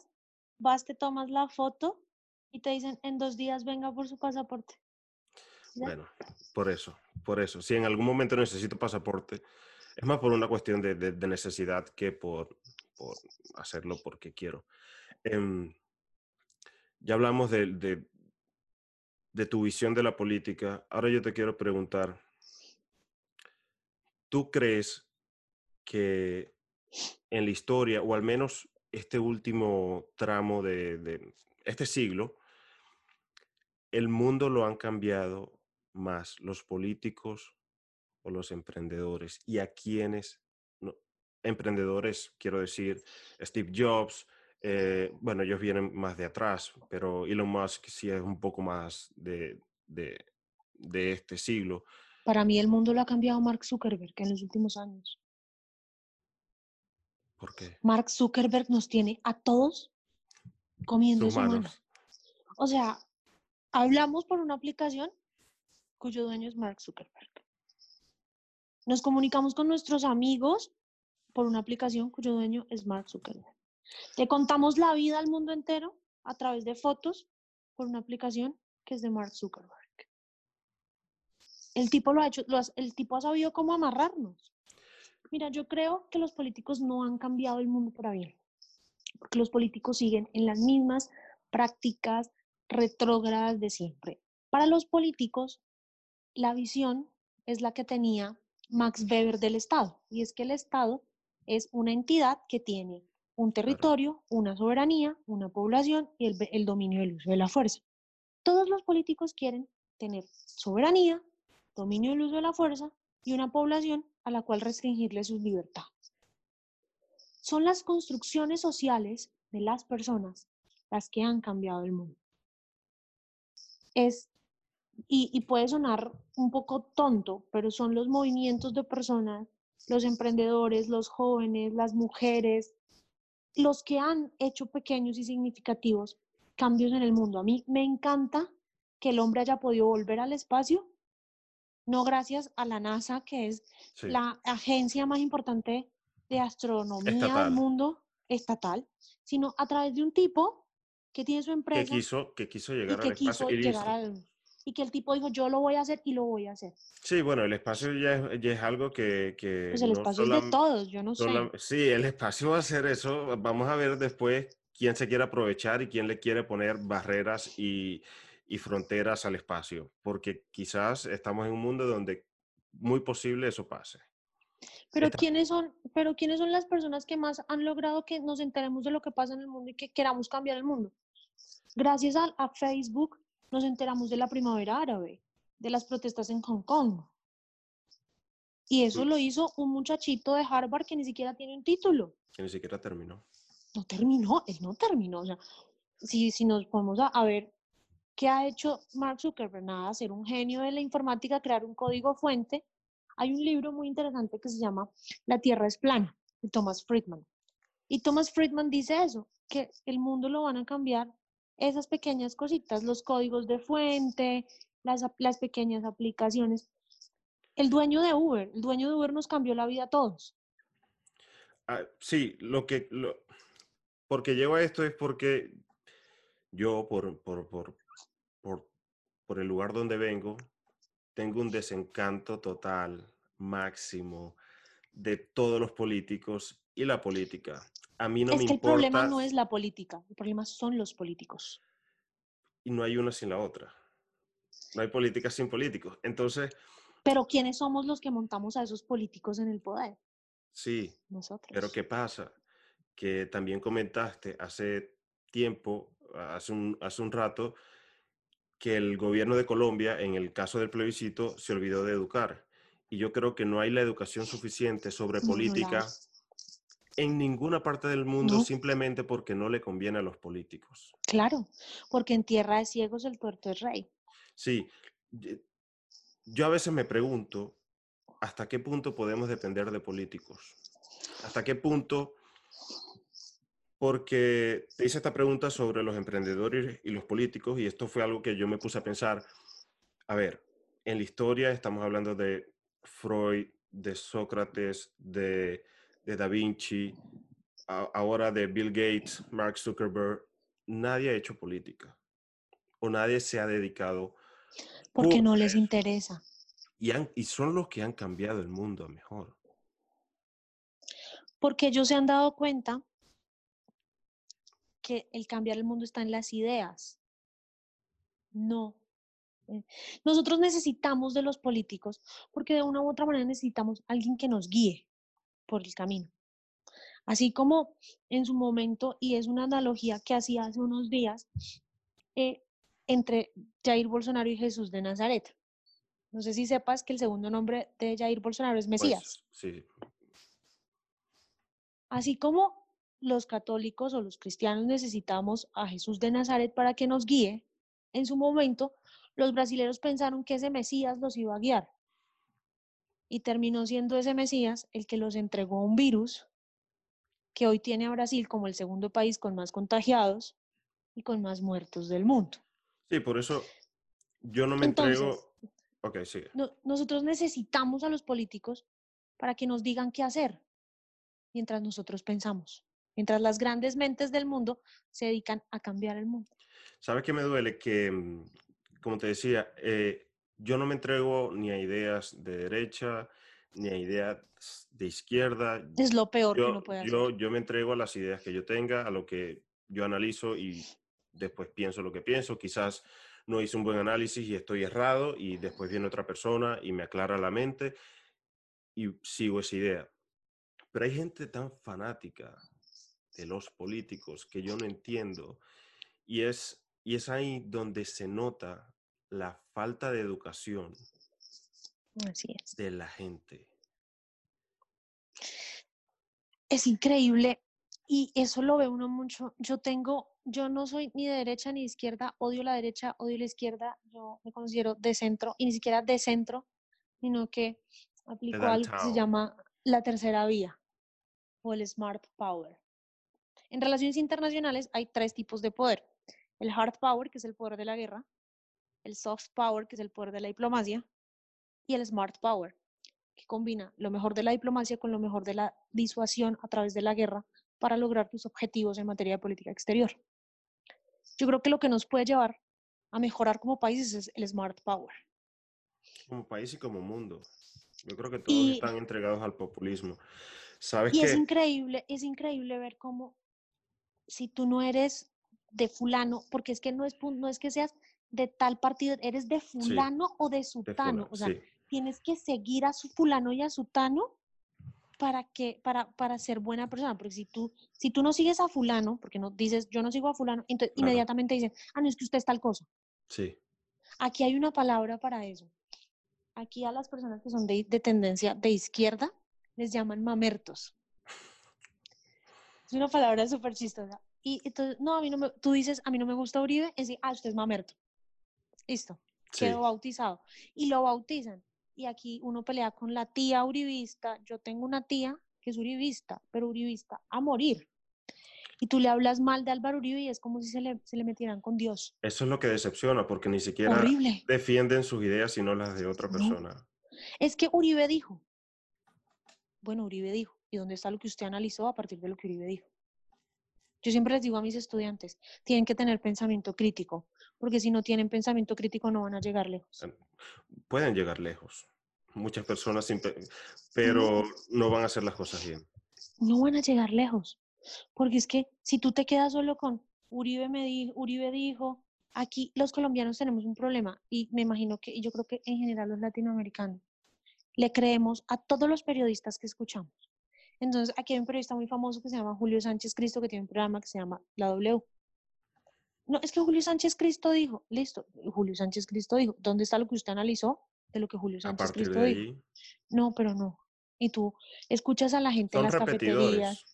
vas, te tomas la foto y te dicen en dos días venga por su pasaporte. Bueno, por eso, por eso. Si en algún momento necesito pasaporte, es más por una cuestión de, necesidad que por, hacerlo porque quiero. Em, ya hablamos de, de tu visión de la política, ahora yo te quiero preguntar, ¿tú crees que en la historia, o al menos este último tramo de, este siglo, el mundo lo han cambiado más los políticos o los emprendedores? ¿Y a quiénes? emprendedores, quiero decir, Steve Jobs, Eh, bueno, ellos vienen más de atrás, pero Elon Musk sí es un poco más de, de este siglo. Para mí el mundo lo ha cambiado Mark Zuckerberg en los últimos años. ¿Por qué? Mark Zuckerberg nos tiene a todos comiendo su mano. O sea, hablamos por una aplicación cuyo dueño es Mark Zuckerberg. Nos comunicamos con nuestros amigos por una aplicación cuyo dueño es Mark Zuckerberg. Le contamos la vida al mundo entero a través de fotos por una aplicación que es de Mark Zuckerberg. El tipo lo ha hecho, lo el tipo ha sabido cómo amarrarnos. Mira, yo creo que los políticos no han cambiado el mundo para bien, porque los políticos siguen en las mismas prácticas retrógradas de siempre. Para los políticos, la visión es la que tenía Max Weber del Estado, y es que el Estado es una entidad que tiene un territorio, una soberanía, una población y el, el dominio del uso de la fuerza. Todos los políticos quieren tener soberanía, dominio del uso de la fuerza y una población a la cual restringirle sus libertades. Son las construcciones sociales de las personas las que han cambiado el mundo. Es, y, y puede sonar un poco tonto, pero son los movimientos de personas, los emprendedores, los jóvenes, las mujeres, los que han hecho pequeños y significativos cambios en el mundo. A mí me encanta que el hombre haya podido volver al espacio, no gracias a la NASA, que es Sí. la agencia más importante de astronomía Estatal. del mundo estatal, sino a través de un tipo que tiene su que empresa quiso, que quiso y llegar que al espacio y llegar listo. al... Y que el tipo dijo, yo lo voy a hacer y lo voy a hacer. Sí, bueno, el espacio ya es, ya es algo que, que Pues el no espacio es de todos, yo no sé. sí, el espacio va a ser eso. Vamos a ver después quién se quiere aprovechar y quién le quiere poner barreras y, y fronteras al espacio, porque quizás estamos en un mundo donde muy posible eso pase. Pero ¿quiénes son, pero quiénes son las personas que más han logrado que nos enteremos de lo que pasa en el mundo y que queramos cambiar el mundo? Gracias a, a Facebook nos enteramos de la primavera árabe, de las protestas en Hong Kong. Y eso Mm. lo hizo un muchachito de Harvard que ni siquiera tiene un título. Que ni siquiera terminó. No terminó, él no terminó. O sea, si, si nos ponemos a, a ver qué ha hecho Mark Zuckerberg, nada, ser un genio de la informática, crear un código fuente. Hay un libro muy interesante que se llama La Tierra es plana, de Thomas Friedman. Y Thomas Friedman dice eso, que el mundo lo van a cambiar esas pequeñas cositas, los códigos de fuente, las, las pequeñas aplicaciones. El dueño de Uber, el dueño de Uber nos cambió la vida a todos. Ah, sí, lo que lo, porque llego a esto es porque yo por, por, por el lugar donde vengo tengo un desencanto total, máximo, de todos los políticos y la política. A mí no es me que el importa problema no es la política, el problema son los políticos. y no hay una sin la otra. No hay política sin políticos. Entonces, Pero ¿quiénes somos los que montamos a esos políticos en el poder? sí, Nosotros. Pero ¿qué pasa? Que también comentaste hace tiempo, hace un, hace un rato, que el gobierno de Colombia, en el caso del plebiscito, se olvidó de educar. Y yo creo que no hay la educación suficiente sobre no política en ninguna parte del mundo No. simplemente porque no le conviene a los políticos. Claro, porque en tierra de ciegos el tuerto es rey. Sí, yo a veces me pregunto hasta qué punto podemos depender de políticos. ¿Hasta qué punto? Porque te hice esta pregunta sobre los emprendedores y los políticos y esto fue algo que yo me puse a pensar. A ver, en la historia estamos hablando de Freud, de Sócrates, de, de Da Vinci, a- ahora de Bill Gates, Mark Zuckerberg. Nadie ha hecho política o nadie se ha dedicado Porque no les interesa. y, han- y son los que han cambiado el mundo a mejor. Porque ellos se han dado cuenta que el cambiar el mundo está en las ideas. No. eh, Nosotros necesitamos de los políticos porque de una u otra manera necesitamos alguien que nos guíe por el camino. Así como en su momento, y es una analogía que hacía hace unos días, eh, entre Jair Bolsonaro y Jesús de Nazaret. No sé si sepas que el segundo nombre de Jair Bolsonaro es Pues, Mesías. sí, Así como los católicos o los cristianos necesitamos a Jesús de Nazaret para que nos guíe, en su momento los brasileños pensaron que ese Mesías los iba a guiar. Y terminó siendo ese Mesías el que los entregó un virus que hoy tiene a Brasil como el segundo país con más contagiados y con más muertos del mundo. Sí, por eso yo no me entrego. Ok, sigue. nosotros necesitamos a los políticos para que nos digan qué hacer mientras nosotros pensamos, mientras las grandes mentes del mundo se dedican a cambiar el mundo. ¿Sabes qué me duele? Que, mm, como te decía, eh, yo no me entrego ni a ideas de derecha, ni a ideas de izquierda. Es lo peor yo, que uno puede hacer. Yo, yo me entrego a las ideas que yo tenga, a lo que yo analizo y después pienso lo que pienso. Quizás no hice un buen análisis y estoy errado y después viene otra persona y me aclara la mente y sigo esa idea. Pero hay gente tan fanática de los políticos que yo no entiendo y es, y es ahí donde se nota la falta de educación de la gente. Es increíble y eso lo ve uno mucho. Yo tengo yo no soy ni de derecha ni de izquierda, odio la derecha, odio la izquierda, yo me considero de centro y ni siquiera de centro, sino que aplico algo que se llama la tercera vía o el smart power. En relaciones internacionales hay tres tipos de poder. El hard power, que es el poder de la guerra, el soft power, que es el poder de la diplomacia, y el smart power, que combina lo mejor de la diplomacia con lo mejor de la disuasión a través de la guerra para lograr tus objetivos en materia de política exterior. Yo creo que lo que nos puede llevar a mejorar como países es el smart power. Como país y como mundo. Yo creo que todos están entregados al populismo. ¿Sabes y es increíble, es increíble ver cómo si tú no eres de fulano, porque es que no es, no es que seas de tal partido, eres de fulano o de sutano. o sea, tienes que seguir a su fulano y a sutano para que para, para ser buena persona, porque si tú si tú no sigues a fulano, porque no dices yo no sigo a fulano, entonces inmediatamente dicen, "Ah, no es que usted es tal cosa." Sí. Aquí hay una palabra para eso. Aquí a las personas que son de, de tendencia de izquierda les llaman mamertos. Es una palabra súper chistosa. Y entonces, no, a mí no me, tú dices, a mí no me gusta Uribe, es decir, ah, usted es mamerto. Listo, quedó bautizado. Y lo bautizan y aquí uno pelea con la tía uribista. Yo tengo una tía que es uribista, pero uribista a morir. Y tú le hablas mal de Álvaro Uribe y es como si se le, se le metieran con Dios. Eso es lo que decepciona, porque ni siquiera defienden sus ideas, sino las de otra persona. Es que Uribe dijo. Bueno, Uribe dijo. ¿Y dónde está lo que usted analizó a partir de lo que Uribe dijo? Yo siempre les digo a mis estudiantes, tienen que tener pensamiento crítico, porque si no tienen pensamiento crítico no van a llegar lejos. Em, pueden llegar lejos, muchas personas, pero no van a hacer las cosas bien. No van a llegar lejos, porque es que si tú te quedas solo con Uribe me dijo, Uribe dijo, aquí los colombianos tenemos un problema y me imagino que, y yo creo que en general los latinoamericanos, le creemos a todos los periodistas que escuchamos. Entonces, aquí hay un periodista muy famoso que se llama Julio Sánchez Cristo, que tiene un programa que se llama La W. No, es que Julio Sánchez Cristo dijo, listo, Julio Sánchez Cristo dijo, ¿dónde está lo que usted analizó de lo que Julio Sánchez Cristo dijo? No, pero no. Y tú escuchas a la gente en las cafeterías.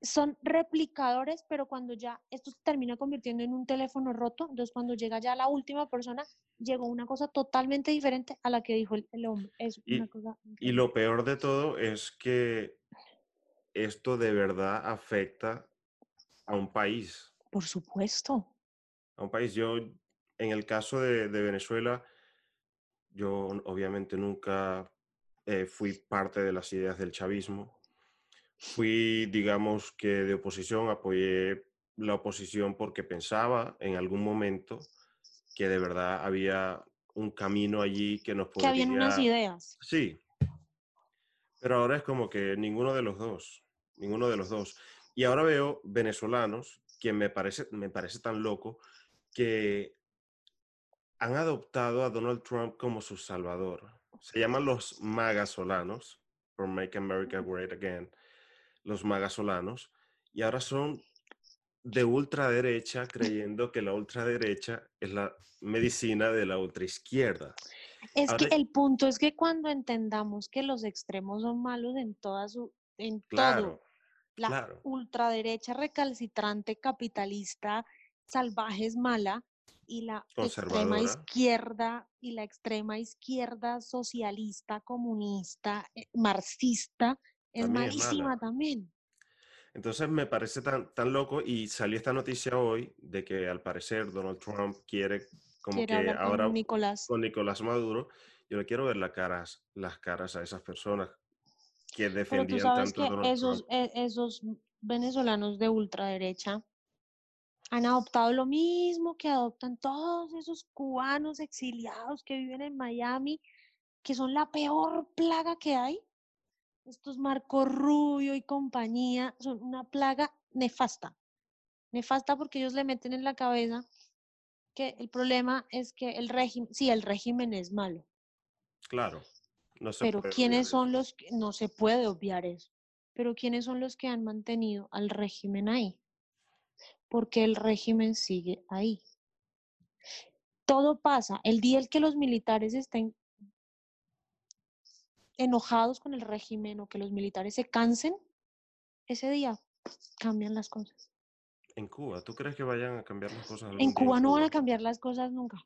Son replicadores, pero cuando ya esto se termina convirtiendo en un teléfono roto, entonces cuando llega ya la última persona, llegó una cosa totalmente diferente a la que dijo el, hombre. Es y, una cosa y lo peor de todo es que esto de verdad afecta a un país. Por supuesto a un país. Yo, en el caso de, Venezuela, yo obviamente nunca eh, fui parte de las ideas del chavismo. Fui, digamos que de oposición, apoyé la oposición porque pensaba en algún momento que de verdad había un camino allí que nos podría... Que habían unas ideas. Sí. Pero ahora es como que ninguno de los dos, ninguno de los dos. Y ahora veo venezolanos que me parece, me parece tan loco que han adoptado a Donald Trump como su salvador. Se llaman los magasolanos, por Make America Great Again, los magasolanos, y ahora son de ultraderecha creyendo que la ultraderecha es la medicina de la ultraizquierda. Es que el punto es que cuando entendamos que los extremos son malos en toda su en todo, La ultraderecha recalcitrante, capitalista, salvaje es mala y la extrema izquierda y la extrema izquierda socialista, comunista, eh, marxista es malísima también. Entonces me parece tan, tan loco y salió esta noticia hoy de que al parecer Donald Trump quiere como que ahora con Nicolás. con Nicolás Maduro. Yo le quiero ver las caras, las caras a esas personas que defendían Pero tú sabes tanto que esos, e, esos venezolanos de ultraderecha han adoptado lo mismo que adoptan todos esos cubanos exiliados que viven en Miami, que son la peor plaga que hay. Estos Marco Rubio y compañía son una plaga nefasta. Nefasta porque ellos le meten en la cabeza que el problema es que el régimen, sí, el régimen es malo. Claro. No se pero ¿quiénes son los que, no se puede obviar eso, pero quiénes son los que han mantenido al régimen ahí? Porque el régimen sigue ahí. Todo pasa. El día en que los militares estén enojados con el régimen o que los militares se cansen, ese día cambian las cosas. En Cuba, ¿tú crees que vayan a cambiar las cosas? En Cuba no van a cambiar las cosas nunca.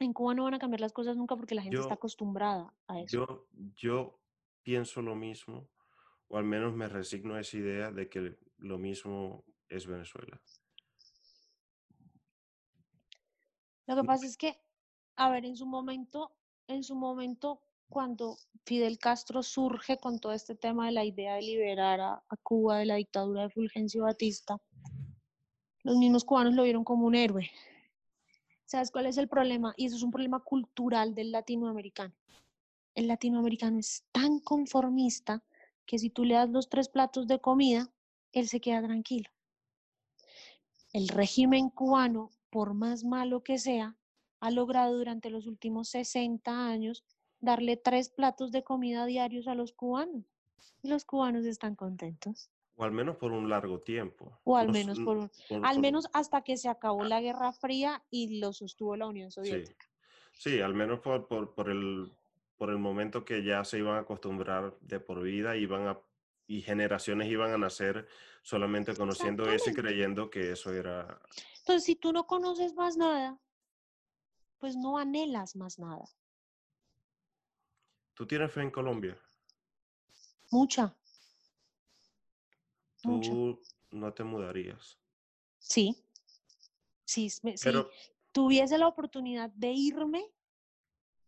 En Cuba no van a cambiar las cosas nunca porque la gente está acostumbrada a eso. Yo, yo pienso lo mismo, o al menos me resigno a esa idea de que lo mismo es Venezuela. Lo que pasa es que, a ver, en su momento, en su momento, cuando Fidel Castro surge con todo este tema de la idea de liberar a, a Cuba de la dictadura de Fulgencio Batista, los mismos cubanos lo vieron como un héroe. ¿Sabes cuál es el problema? Y eso es un problema cultural del latinoamericano. El latinoamericano es tan conformista que si tú le das los tres platos de comida, él se queda tranquilo. El régimen cubano, por más malo que sea, ha logrado durante los últimos 60 años darle tres platos de comida diarios a los cubanos. Y los cubanos están contentos. O al menos por un largo tiempo. O al menos por, un, al menos hasta que se acabó la Guerra Fría y lo sostuvo la Unión Soviética. Sí, al menos por, por, el, por el momento que ya se iban a acostumbrar de por vida iban a, y generaciones iban a nacer solamente conociendo eso y creyendo que eso era... Entonces, si tú no conoces más nada, pues no anhelas más nada. ¿Tú tienes fe en Colombia? Mucha. ¿Tú no te mudarías? Sí. Sí, si tuviese la oportunidad de irme,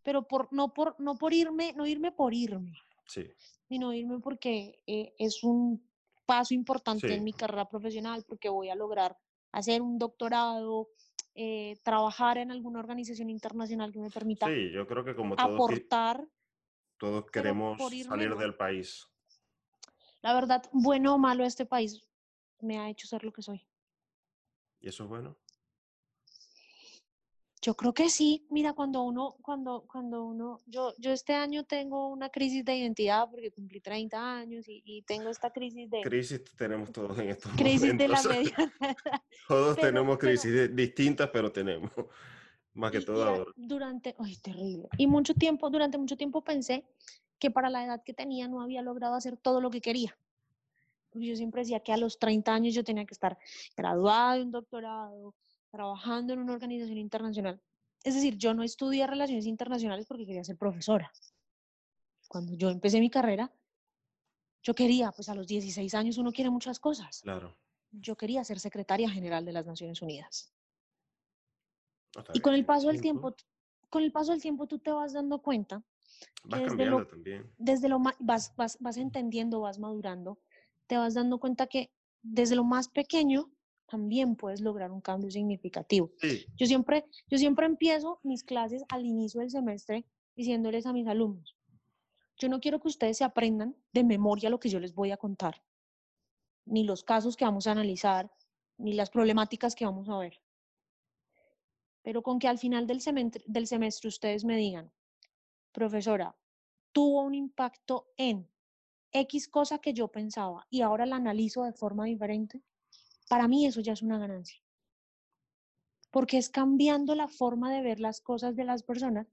pero por, no, por, no por irme, no irme por irme. Sí. Sino irme porque eh, es un paso importante en mi carrera profesional, porque voy a lograr hacer un doctorado, eh, trabajar en alguna organización internacional que me permita sí, yo creo que como aportar. Todos queremos salir del país. La verdad, bueno o malo, este país me ha hecho ser lo que soy. ¿Y eso es bueno? Yo creo que sí. Mira, cuando uno, cuando, cuando uno, yo, yo este año tengo una crisis de identidad porque cumplí 30 años y, tengo esta crisis de... Crisis tenemos todos en estos (laughs) crisis momentos. de la media. (laughs) (laughs) todos tenemos crisis distintas, pero tenemos. Más que todo ahora. Durante, ay, terrible. Y mucho tiempo, durante mucho tiempo pensé que para la edad que tenía no había logrado hacer todo lo que quería. Porque yo siempre decía que a los 30 años yo tenía que estar graduado de un doctorado, trabajando en una organización internacional. Es decir, yo no estudié relaciones internacionales porque quería ser profesora. Cuando yo empecé mi carrera, yo quería, pues a los 16 años uno quiere muchas cosas. Claro. Yo quería ser secretaria general de las Naciones Unidas. Y con el paso del tiempo, con el paso del tiempo tú te vas dando cuenta. Vas cambiando también. Desde lo vas, vas, vas entendiendo, vas madurando, te vas dando cuenta que desde lo más pequeño también puedes lograr un cambio significativo. Yo, siempre, yo siempre empiezo mis clases al inicio del semestre diciéndoles a mis alumnos, yo no quiero que ustedes se aprendan de memoria lo que yo les voy a contar, ni los casos que vamos a analizar, ni las problemáticas que vamos a ver pero con que al final del semestre, del semestre ustedes me digan, profesora, tuvo un impacto en X cosa que yo pensaba y ahora la analizo de forma diferente, para mí eso ya es una ganancia. Porque es cambiando la forma de ver las cosas de las personas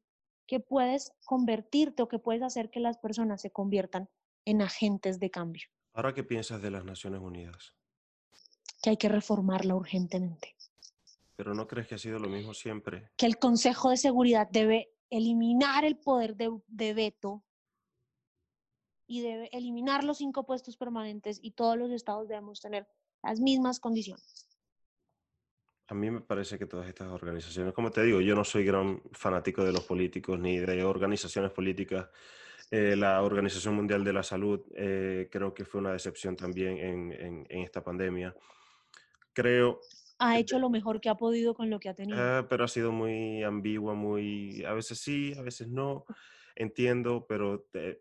que puedes convertirte o que puedes hacer que las personas se conviertan en agentes de cambio. Ahora, ¿qué piensas de las Naciones Unidas? Que hay que reformarla urgentemente. Pero ¿no crees que ha sido lo mismo siempre? Que el Consejo de Seguridad debe eliminar el poder de, de veto y debe eliminar los cinco puestos permanentes y todos los estados debemos tener las mismas condiciones. A mí me parece que todas estas organizaciones, como te digo, yo no soy gran fanático de los políticos ni de organizaciones políticas. Eh, la Organización Mundial de la Salud eh, creo que fue una decepción también en esta pandemia. Creo... Ha hecho lo mejor que ha podido con lo que ha tenido. Eh, pero ha sido muy ambigua, muy... A veces sí, a veces no. Entiendo, pero te,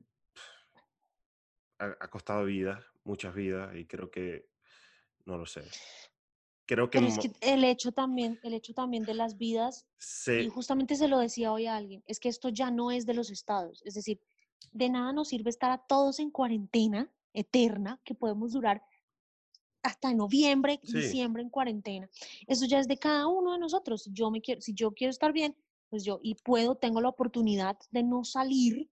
ha, ha costado vidas, muchas vidas, y creo que... No lo sé creo que, Pero es que el hecho también, el hecho también de las vidas, se, y justamente se lo decía hoy a alguien, es que esto ya no es de los estados. Es decir, de nada nos sirve estar a todos en cuarentena eterna, que podemos durar hasta noviembre, Sí. diciembre en cuarentena. Eso ya es de cada uno de nosotros. Si yo me quiero, si yo quiero estar bien, pues yo y puedo, tengo la oportunidad de no salir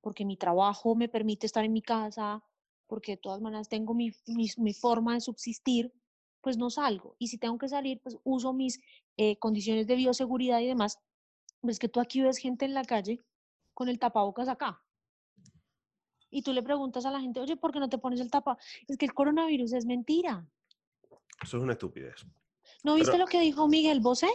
porque mi trabajo me permite estar en mi casa, porque de todas maneras tengo mi, mi, mi forma de subsistir, pues no salgo. Y si tengo que salir, pues uso mis eh, condiciones de bioseguridad y demás. Ves que tú aquí ves gente en la calle con el tapabocas acá. Y tú le preguntas a la gente, oye, ¿por qué no te pones el tapa? Es que el coronavirus es mentira. Eso es una estupidez. ¿No viste Pero- lo que dijo Miguel Bosé,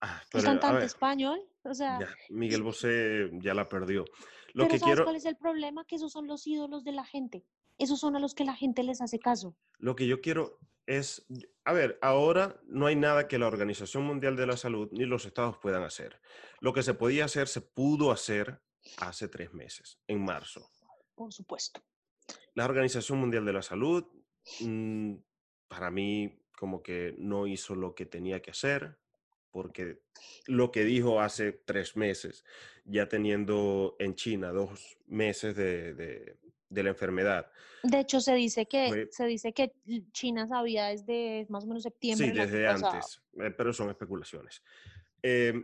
Ah, el pero, a cantante ver, español? O sea, ya, Miguel Bosé ya la perdió. Lo pero que ¿sabes quiero, cuál es el problema? Que esos son los ídolos de la gente. Esos son a los que la gente les hace caso. lo que yo quiero es, a ver, ahora no hay nada que la Organización Mundial de la Salud ni los estados puedan hacer. Lo que se podía hacer se pudo hacer hace tres meses, en marzo. Por supuesto. La Organización Mundial de la Salud, mm, para mí, como que no hizo lo que tenía que hacer, porque lo que dijo hace tres meses, ya teniendo en China dos meses de, de- de la enfermedad, De hecho, se dice que, Fue- se dice que China sabía desde más o menos septiembre sí, desde pasado. antes, eh, pero son especulaciones. Em,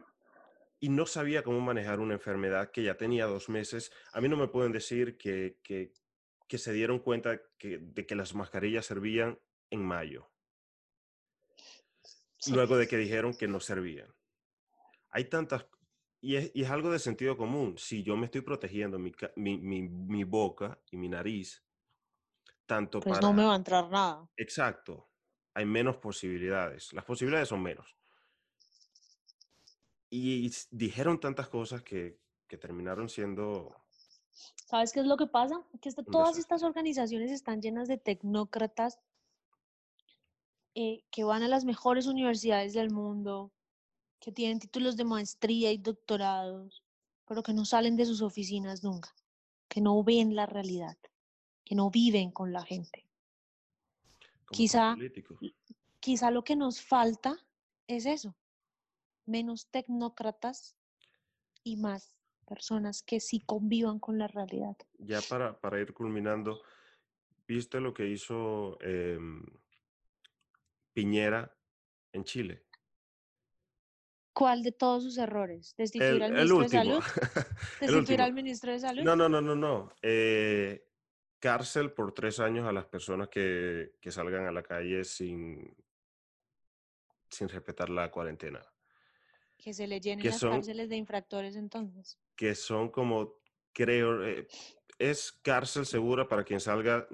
y no sabía cómo manejar una enfermedad que ya tenía dos meses. A mí no me pueden decir que, que- que se dieron cuenta que- de que las mascarillas servían en mayo. Sí. luego de que dijeron que no servían. Hay tantas, y es, y es algo de sentido común. Si yo me estoy protegiendo mi, mi, mi- mi boca y mi nariz, tanto Pues para... no me va a entrar nada. Exacto, hay menos posibilidades. Las posibilidades son menos. Y dijeron tantas cosas que, que terminaron siendo... ¿Sabes qué es lo que pasa? Que esta- todas estas organizaciones están llenas de tecnócratas eh, que van a las mejores universidades del mundo, que tienen títulos de maestría y doctorados, pero que no salen de sus oficinas nunca, que no ven la realidad, que no viven con la gente. como Quizá-. Quizá lo que nos falta es eso, menos tecnócratas y más personas que sí convivan con la realidad. Ya para, para ir culminando, ¿viste lo que hizo em, Piñera en Chile? ¿Cuál de todos sus errores? ¿Destituir El, al ministro de salud? (laughs) ¿Destituir al ministro de salud? No, no, no, no, no. Eh, cárcel por tres años a las personas que, que salgan a la calle sin, sin respetar la cuarentena. Que se le llenen las son- cárceles de infractores entonces. Que son como, creo, eh, es cárcel segura para quien salga.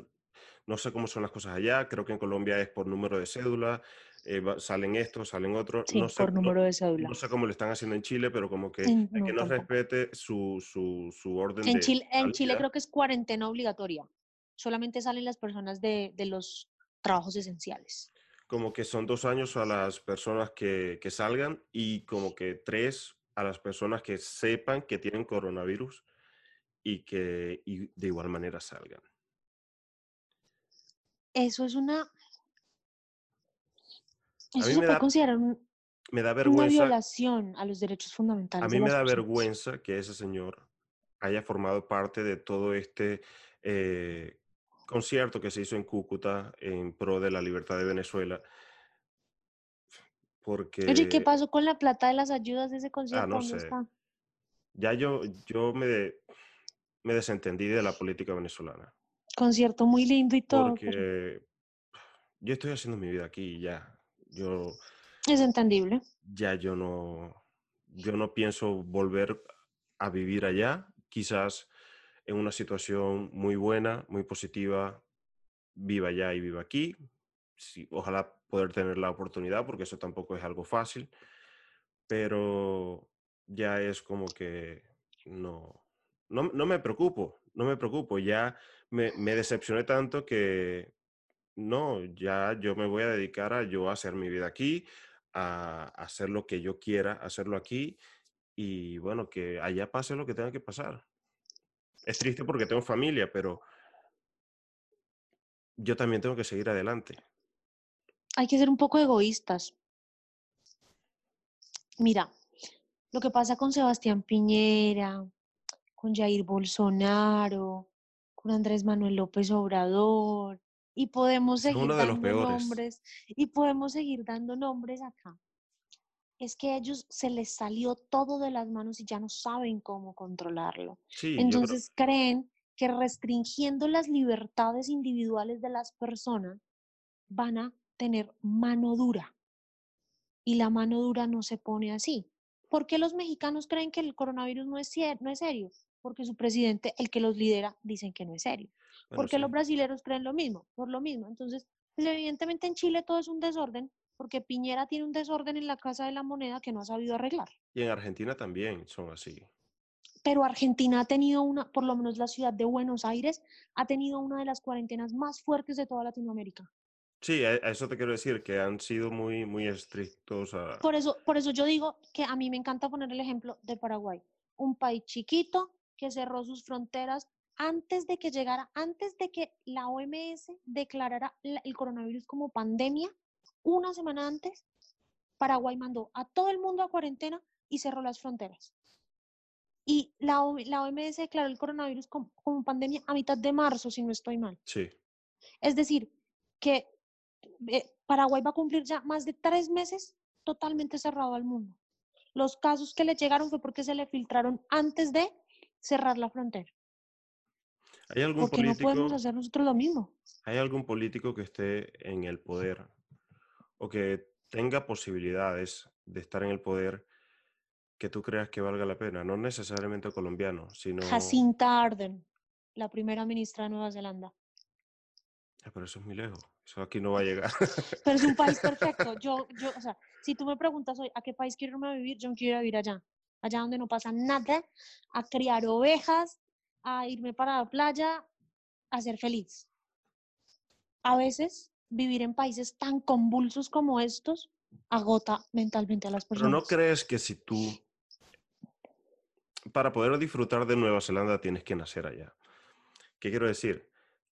No sé cómo son las cosas allá. Creo que en Colombia es por número de cédula. eh, salen estos, salen otros. Sí, no sé, por número de cédula. No sé cómo lo están haciendo en Chile, pero como que no, que respete su, su, su orden En de Chile, en Chile creo que es cuarentena obligatoria. Solamente salen las personas de, de los trabajos esenciales. Como que son dos años a las personas que, que salgan y como que tres a las personas que sepan que tienen coronavirus y que y de igual manera salgan. Eso es una... Eso mí se me puede da considerar un- Me da una vergüenza, violación a los derechos a fundamentales mí de me da personas. vergüenza que ese señor haya formado parte de todo este eh, concierto que se hizo en Cúcuta en pro de la libertad de Venezuela. Porque Oye, ¿qué pasó con la plata de las ayudas de ese concierto? Ah, no ¿Dónde sé. está? ya yo, yo me, de- me desentendí de la política venezolana. Concierto muy lindo y todo. Porque yo estoy haciendo mi vida aquí ya. Yo Es entendible. ya yo no, yo no pienso volver a vivir allá. Quizás en una situación muy buena, muy positiva, viva allá y viva aquí. Sí, ojalá poder tener la oportunidad, porque eso tampoco es algo fácil. Pero ya es como que no, no, no me preocupo, no me preocupo. Ya me, me decepcioné tanto que no, ya yo me voy a dedicar a yo a hacer mi vida aquí, a hacer lo que yo quiera, hacerlo aquí y bueno, que allá pase lo que tenga que pasar. Es triste porque tengo familia, pero yo también tengo que seguir adelante. Hay que ser un poco egoístas. Mira, lo que pasa con Sebastián Piñera, con Jair Bolsonaro, con Andrés Manuel López Obrador, y podemos seguir uno de los dando nombres, y podemos seguir dando nombres acá. Es que a ellos se les salió todo de las manos y ya no saben cómo controlarlo. Sí, creo, Entonces creen que restringiendo las libertades individuales de las personas van a tener mano dura. Y la mano dura no se pone así. ¿Por qué los mexicanos creen que el coronavirus no es, no es serio? Porque su presidente, el que los lidera, dicen que no es serio. bueno, ¿Por qué los sí. brasileños creen lo mismo? Por lo mismo. Entonces, pues, evidentemente en Chile todo es un desorden, porque Piñera tiene un desorden en la Casa de la Moneda que no ha sabido arreglar. Y en Argentina también son así. pero Argentina ha tenido una, por lo menos la ciudad de Buenos Aires, ha tenido una de las cuarentenas más fuertes de toda Latinoamérica. Sí, a, eso te quiero decir, que han sido muy, muy estrictos a... Por eso, por eso yo digo que a mí me encanta poner el ejemplo de Paraguay, un país chiquito que cerró sus fronteras antes de que llegara, antes de que la OMS declarara la- el coronavirus como pandemia, una semana antes, Paraguay mandó a todo el mundo a cuarentena y cerró las fronteras. Y la, la OMS declaró el coronavirus como, como pandemia a mitad de marzo, si no estoy mal. Sí, Es decir, que eh, Paraguay va a cumplir ya más de tres meses totalmente cerrado al mundo. Los casos que le llegaron fue porque se le filtraron antes de cerrar la frontera. ¿hay algún Porque no podemos hacer nosotros lo mismo. hay algún político que esté en el poder o que tenga posibilidades de estar en el poder que tú creas que valga la pena? No necesariamente colombiano, sino... Jacinta Ardern, la primera ministra de Nueva Zelanda. Ah, Pero eso es muy lejos, eso aquí no va a (laughs) llegar. Pero es un país perfecto. (laughs) Yo, yo, o sea, si tú me preguntas hoy a qué país quiero irme a vivir, yo quiero ir a vivir allá. Allá donde no pasa nada, a criar ovejas, a irme para la playa, a ser feliz. A veces vivir en países tan convulsos como estos agota mentalmente a las Pero personas. ¿no crees que si tú, para poder disfrutar de Nueva Zelanda, tienes que nacer allá? ¿Qué quiero decir?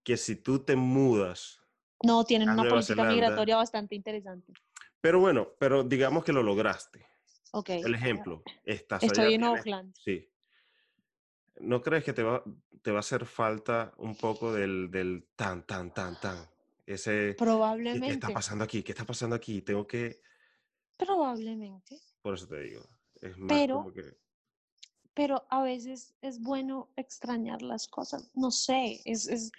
Que si tú te mudas, No, tienen a una Nueva política Zelanda. migratoria bastante interesante. pero bueno, pero digamos que lo lograste. Ok. El ejemplo, estás allá, Estoy en tienes- Oakland. Sí. ¿No crees que te va, te va a hacer falta un poco del, del tan, tan, tan, tan? Ese, ¿qué, qué está Probablemente. pasando aquí? ¿Qué está pasando aquí? Tengo que, Probablemente. por eso te digo, es más Pero- como que, pero a veces es bueno extrañar las cosas. No sé, es, es-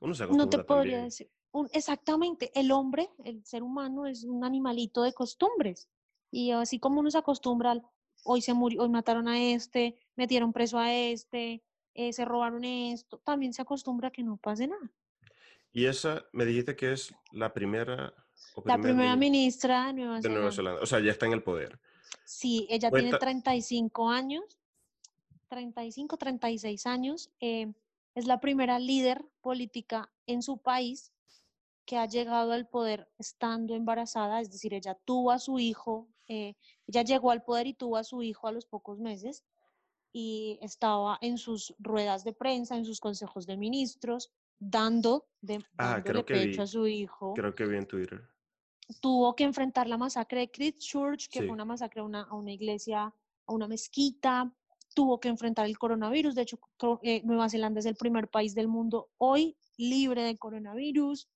uno se no te podría también. decir. un- exactamente, el hombre, el ser humano es un animalito de costumbres. Y así como uno se acostumbra al, hoy se murió, hoy mataron a este, metieron preso a este, eh, se robaron esto, también se acostumbra a que no pase nada. Y esa me dijiste que es la primera o La primer primera mini- ministra de Nueva de Nueva Zelanda. O sea, ya está en el poder. Sí, ella tiene Cuenta- 35 años, 35, 36 años. eh, es la primera líder política en su país que ha llegado al poder estando embarazada, es decir, ella tuvo a su hijo, eh, ella llegó al poder y tuvo a su hijo a los pocos meses y estaba en sus ruedas de prensa, en sus consejos de ministros, dando de, Ah, dándole pecho vi, a su hijo creo que vi en Twitter. tuvo que enfrentar la masacre de Christchurch, que Sí. fue una masacre a una, a una iglesia, a una mezquita, tuvo que enfrentar el coronavirus. De hecho, eh, Nueva Zelanda es el primer país del mundo hoy libre de coronavirus.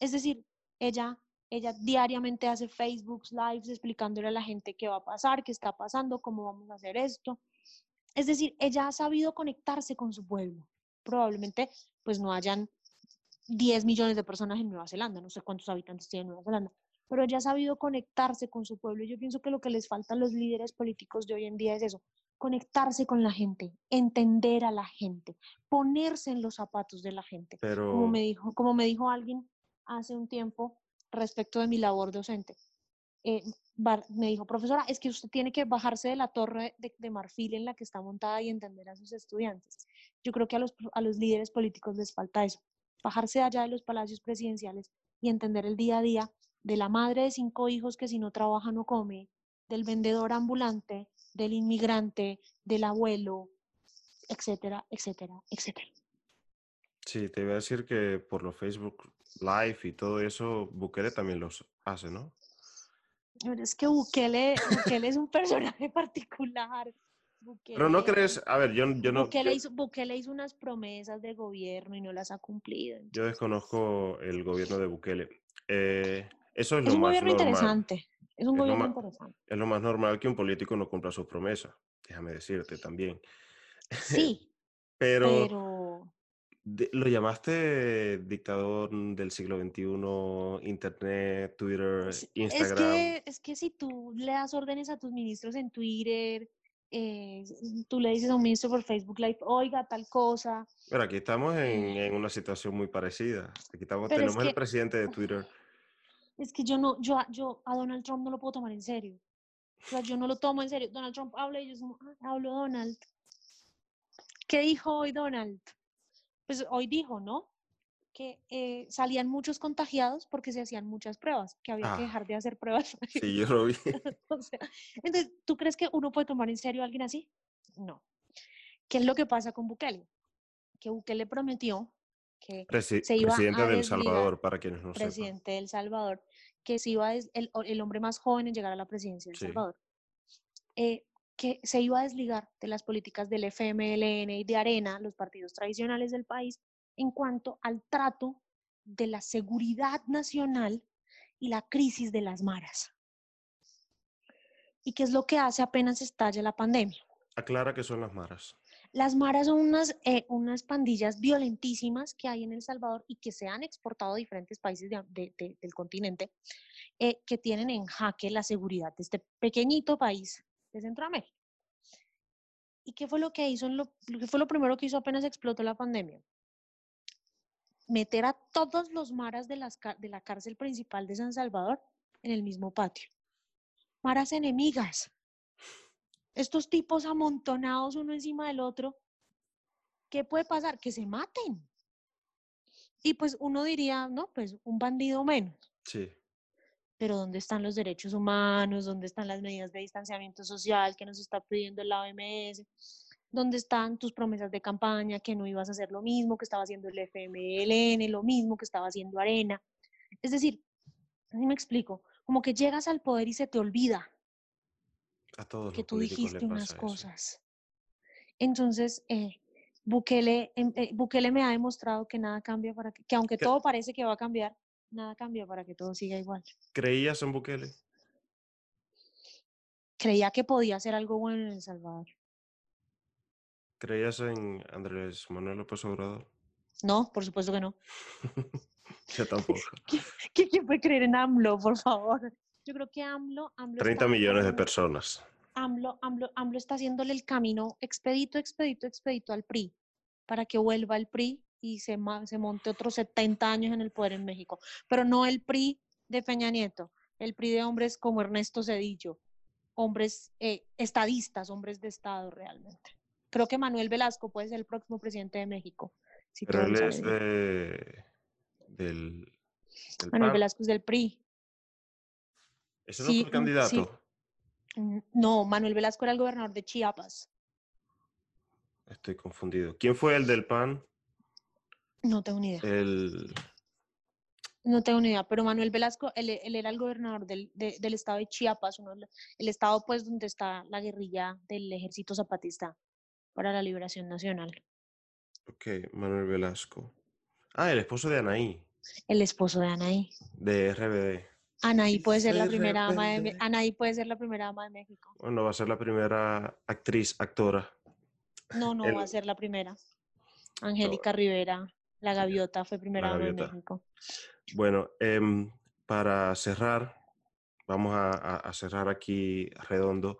Es decir, ella, ella diariamente hace Facebook Lives explicándole a la gente qué va a pasar, qué está pasando, cómo vamos a hacer esto. Es decir, ella ha sabido conectarse con su pueblo. Probablemente pues no hayan 10 millones de personas en Nueva Zelanda, no sé cuántos habitantes tiene Nueva Zelanda, pero ella ha sabido conectarse con su pueblo. Yo pienso que lo que les falta a los líderes políticos de hoy en día es eso, conectarse con la gente, entender a la gente, ponerse en los zapatos de la gente. Pero... Como, me dijo, como me dijo alguien hace un tiempo respecto de mi labor docente, eh, me dijo, profesora, es que usted tiene que bajarse de la torre de, marfil en la que está montada y entender a sus estudiantes. Yo creo que a los, a los líderes políticos les falta eso, bajarse allá de los palacios presidenciales y entender el día a día de la madre de cinco hijos que si no trabaja no come, del vendedor ambulante, del inmigrante, del abuelo, etcétera, etcétera, etcétera. Sí, te iba a decir que por los Facebook Live y todo eso, Bukele también los hace, ¿no? Es que Bukele, Bukele es un (laughs) personaje particular. Pero no crees, a ver, yo, yo no... Bukele, hizo, Bukele hizo unas promesas de gobierno y no las ha cumplido. Yo desconozco el gobierno de Bukele. Eh, eso es, es lo un más gobierno normal. interesante. Es un Es gobierno interesante. Es lo más normal que un político no cumpla sus promesas, déjame decirte también. Sí, (laughs) Pero, pero de- lo llamaste dictador del siglo XXI, Internet, Twitter, es, es Instagram. que, es que si tú le das órdenes a tus ministros en Twitter, eh, tú le dices a un ministro por Facebook Live, oiga, tal cosa, Pero aquí estamos en, en una situación muy parecida. Aquí estamos, Pero es tenemos el que- presidente de Twitter. es que yo no, yo, a- yo a Donald Trump no lo puedo tomar en serio. O sea, yo no lo tomo en serio. Donald Trump habla y yo como, "Ah, hablo Donald. ¿Qué dijo hoy Donald? Pues hoy dijo, ¿no? Que eh, salían muchos contagiados porque se hacían muchas pruebas, que había que Ah. dejar de hacer pruebas. Sí, yo lo vi. (laughs) O sea, entonces, ¿tú crees que uno puede tomar en serio a alguien así? No. ¿Qué es lo que pasa con Bukele? Que Bukele prometió que Presi- se iba presidente a del desligar, Salvador, para quienes no presidente de El Salvador, que se iba a des- el, el hombre más joven en llegar a la presidencia de El Sí. Salvador, eh, que se iba a desligar de las políticas del FMLN y de Arena, los partidos tradicionales del país, en cuanto al trato de la seguridad nacional y la crisis de las maras. ¿Y qué es lo que hace apenas estalla la pandemia? Aclara que son las maras. Las maras son unas, eh, unas pandillas violentísimas que hay en El Salvador y que se han exportado a diferentes países de- de- de- del continente, eh, que tienen en jaque la seguridad de este pequeñito país de Centroamérica. ¿Y qué fue lo que hizo? lo, que fue lo primero que hizo apenas explotó la pandemia? Meter a todos los maras de, las, de la cárcel principal de San Salvador en el mismo patio. Maras enemigas estos tipos amontonados uno encima del otro, ¿qué puede pasar? Que se maten. Y pues uno diría, no, pues un bandido menos. Sí. Pero ¿dónde están los derechos humanos? ¿Dónde están las medidas de distanciamiento social que nos está pidiendo la OMS? ¿Dónde están tus promesas de campaña que no ibas a hacer lo mismo que estaba haciendo el FMLN, lo mismo que estaba haciendo Arena? Es decir, así me explico, como que llegas al poder y se te olvida A todos que tú dijiste unas eso. cosas. Entonces, eh, Bukele, em- eh, Bukele me ha demostrado que nada cambia para que, que aunque ¿Qué? todo parece que va a cambiar, nada cambia para que todo siga igual. ¿Creías en Bukele? Creía que podía hacer algo bueno en El Salvador. ¿Creías en Andrés Manuel López Obrador? No, por supuesto que no. (laughs) Yo tampoco. (laughs) ¿Qui- ¿Quién puede creer en AMLO, por favor? Yo creo que AMLO, AMLO 30 está millones de personas. AMLO, AMLO, AMLO está haciéndole el camino expedito, expedito, expedito al PRI para que vuelva el PRI y se, se monte otros 70 años en el poder en México. Pero no el PRI de Peña Nieto, el PRI de hombres como Ernesto Cedillo, hombres eh, estadistas, hombres de Estado realmente. Creo que Manuel Velasco puede ser el próximo presidente de México. Si Pero él es de, del, del Manuel PAN. Velasco es del PRI. ¿Ese no sí, el mm, sí. candidato? Mm, No, Manuel Velasco era el gobernador de Chiapas. Estoy confundido. ¿Quién fue el del PAN? No tengo ni idea. El... No tengo ni idea, pero Manuel Velasco, él, él era el gobernador del, de- del estado de Chiapas, uno el estado pues donde está la guerrilla del ejército zapatista para la liberación nacional. Ok, Manuel Velasco. Ah, el esposo de Anaí, El esposo de Anaí. de RBD. Anaí puede ser la (laughs) primera ama de. Anaí puede ser la primera ama de México. Bueno, va a ser la primera actriz, actora. No, no va a ser la primera. Angélica Rivera, la gaviota, fue primera dama de México. Bueno, em, para cerrar, vamos a, cerrar aquí redondo.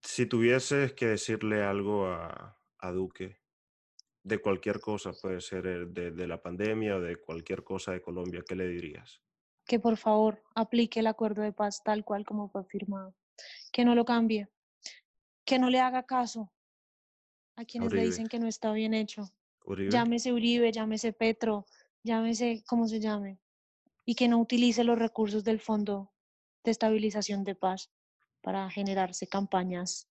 Si tuvieses que decirle algo a, Duque de cualquier cosa, puede ser de, de, la pandemia o de cualquier cosa de Colombia, ¿qué le dirías? Que por favor aplique el acuerdo de paz tal cual como fue firmado, que no lo cambie, que no le haga caso a quienes le dicen que no está bien hecho. Llámese Uribe, llámese Petro, llámese como se llame, y que no utilice los recursos del Fondo de Estabilización de Paz para generarse campañas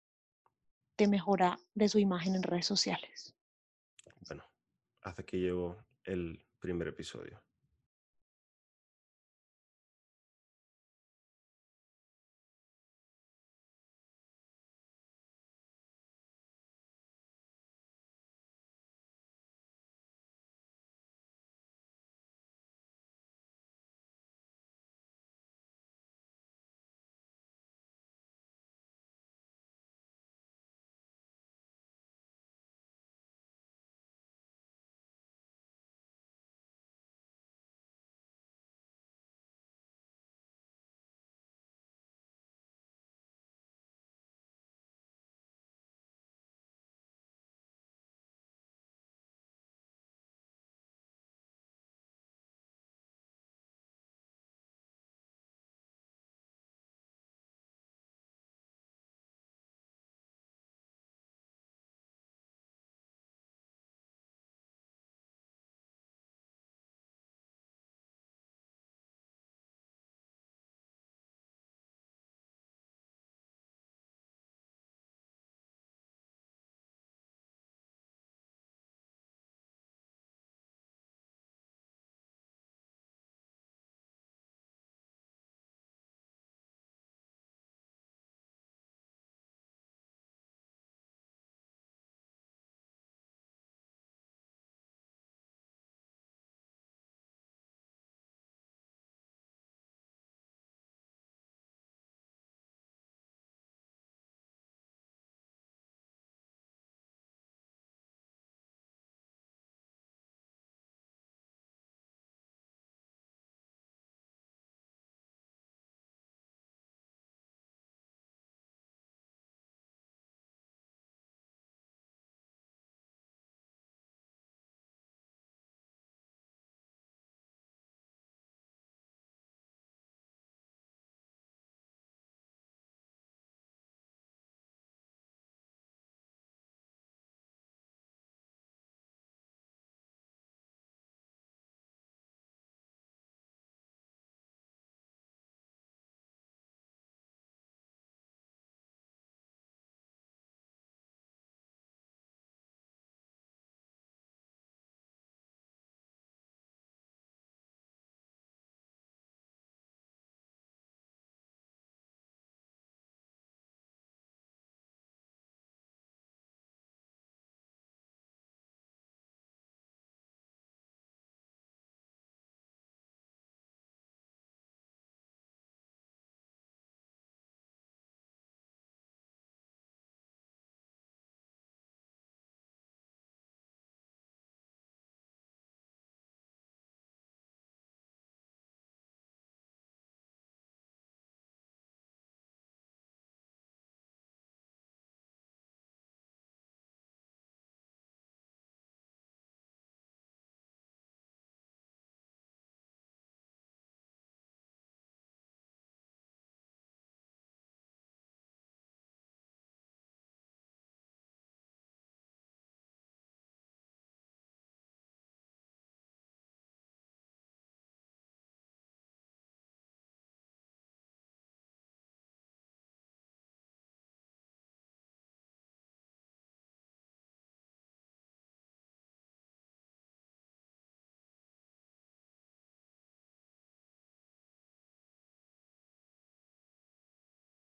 de mejora de su imagen en redes sociales. Bueno, hasta aquí llegó el primer episodio.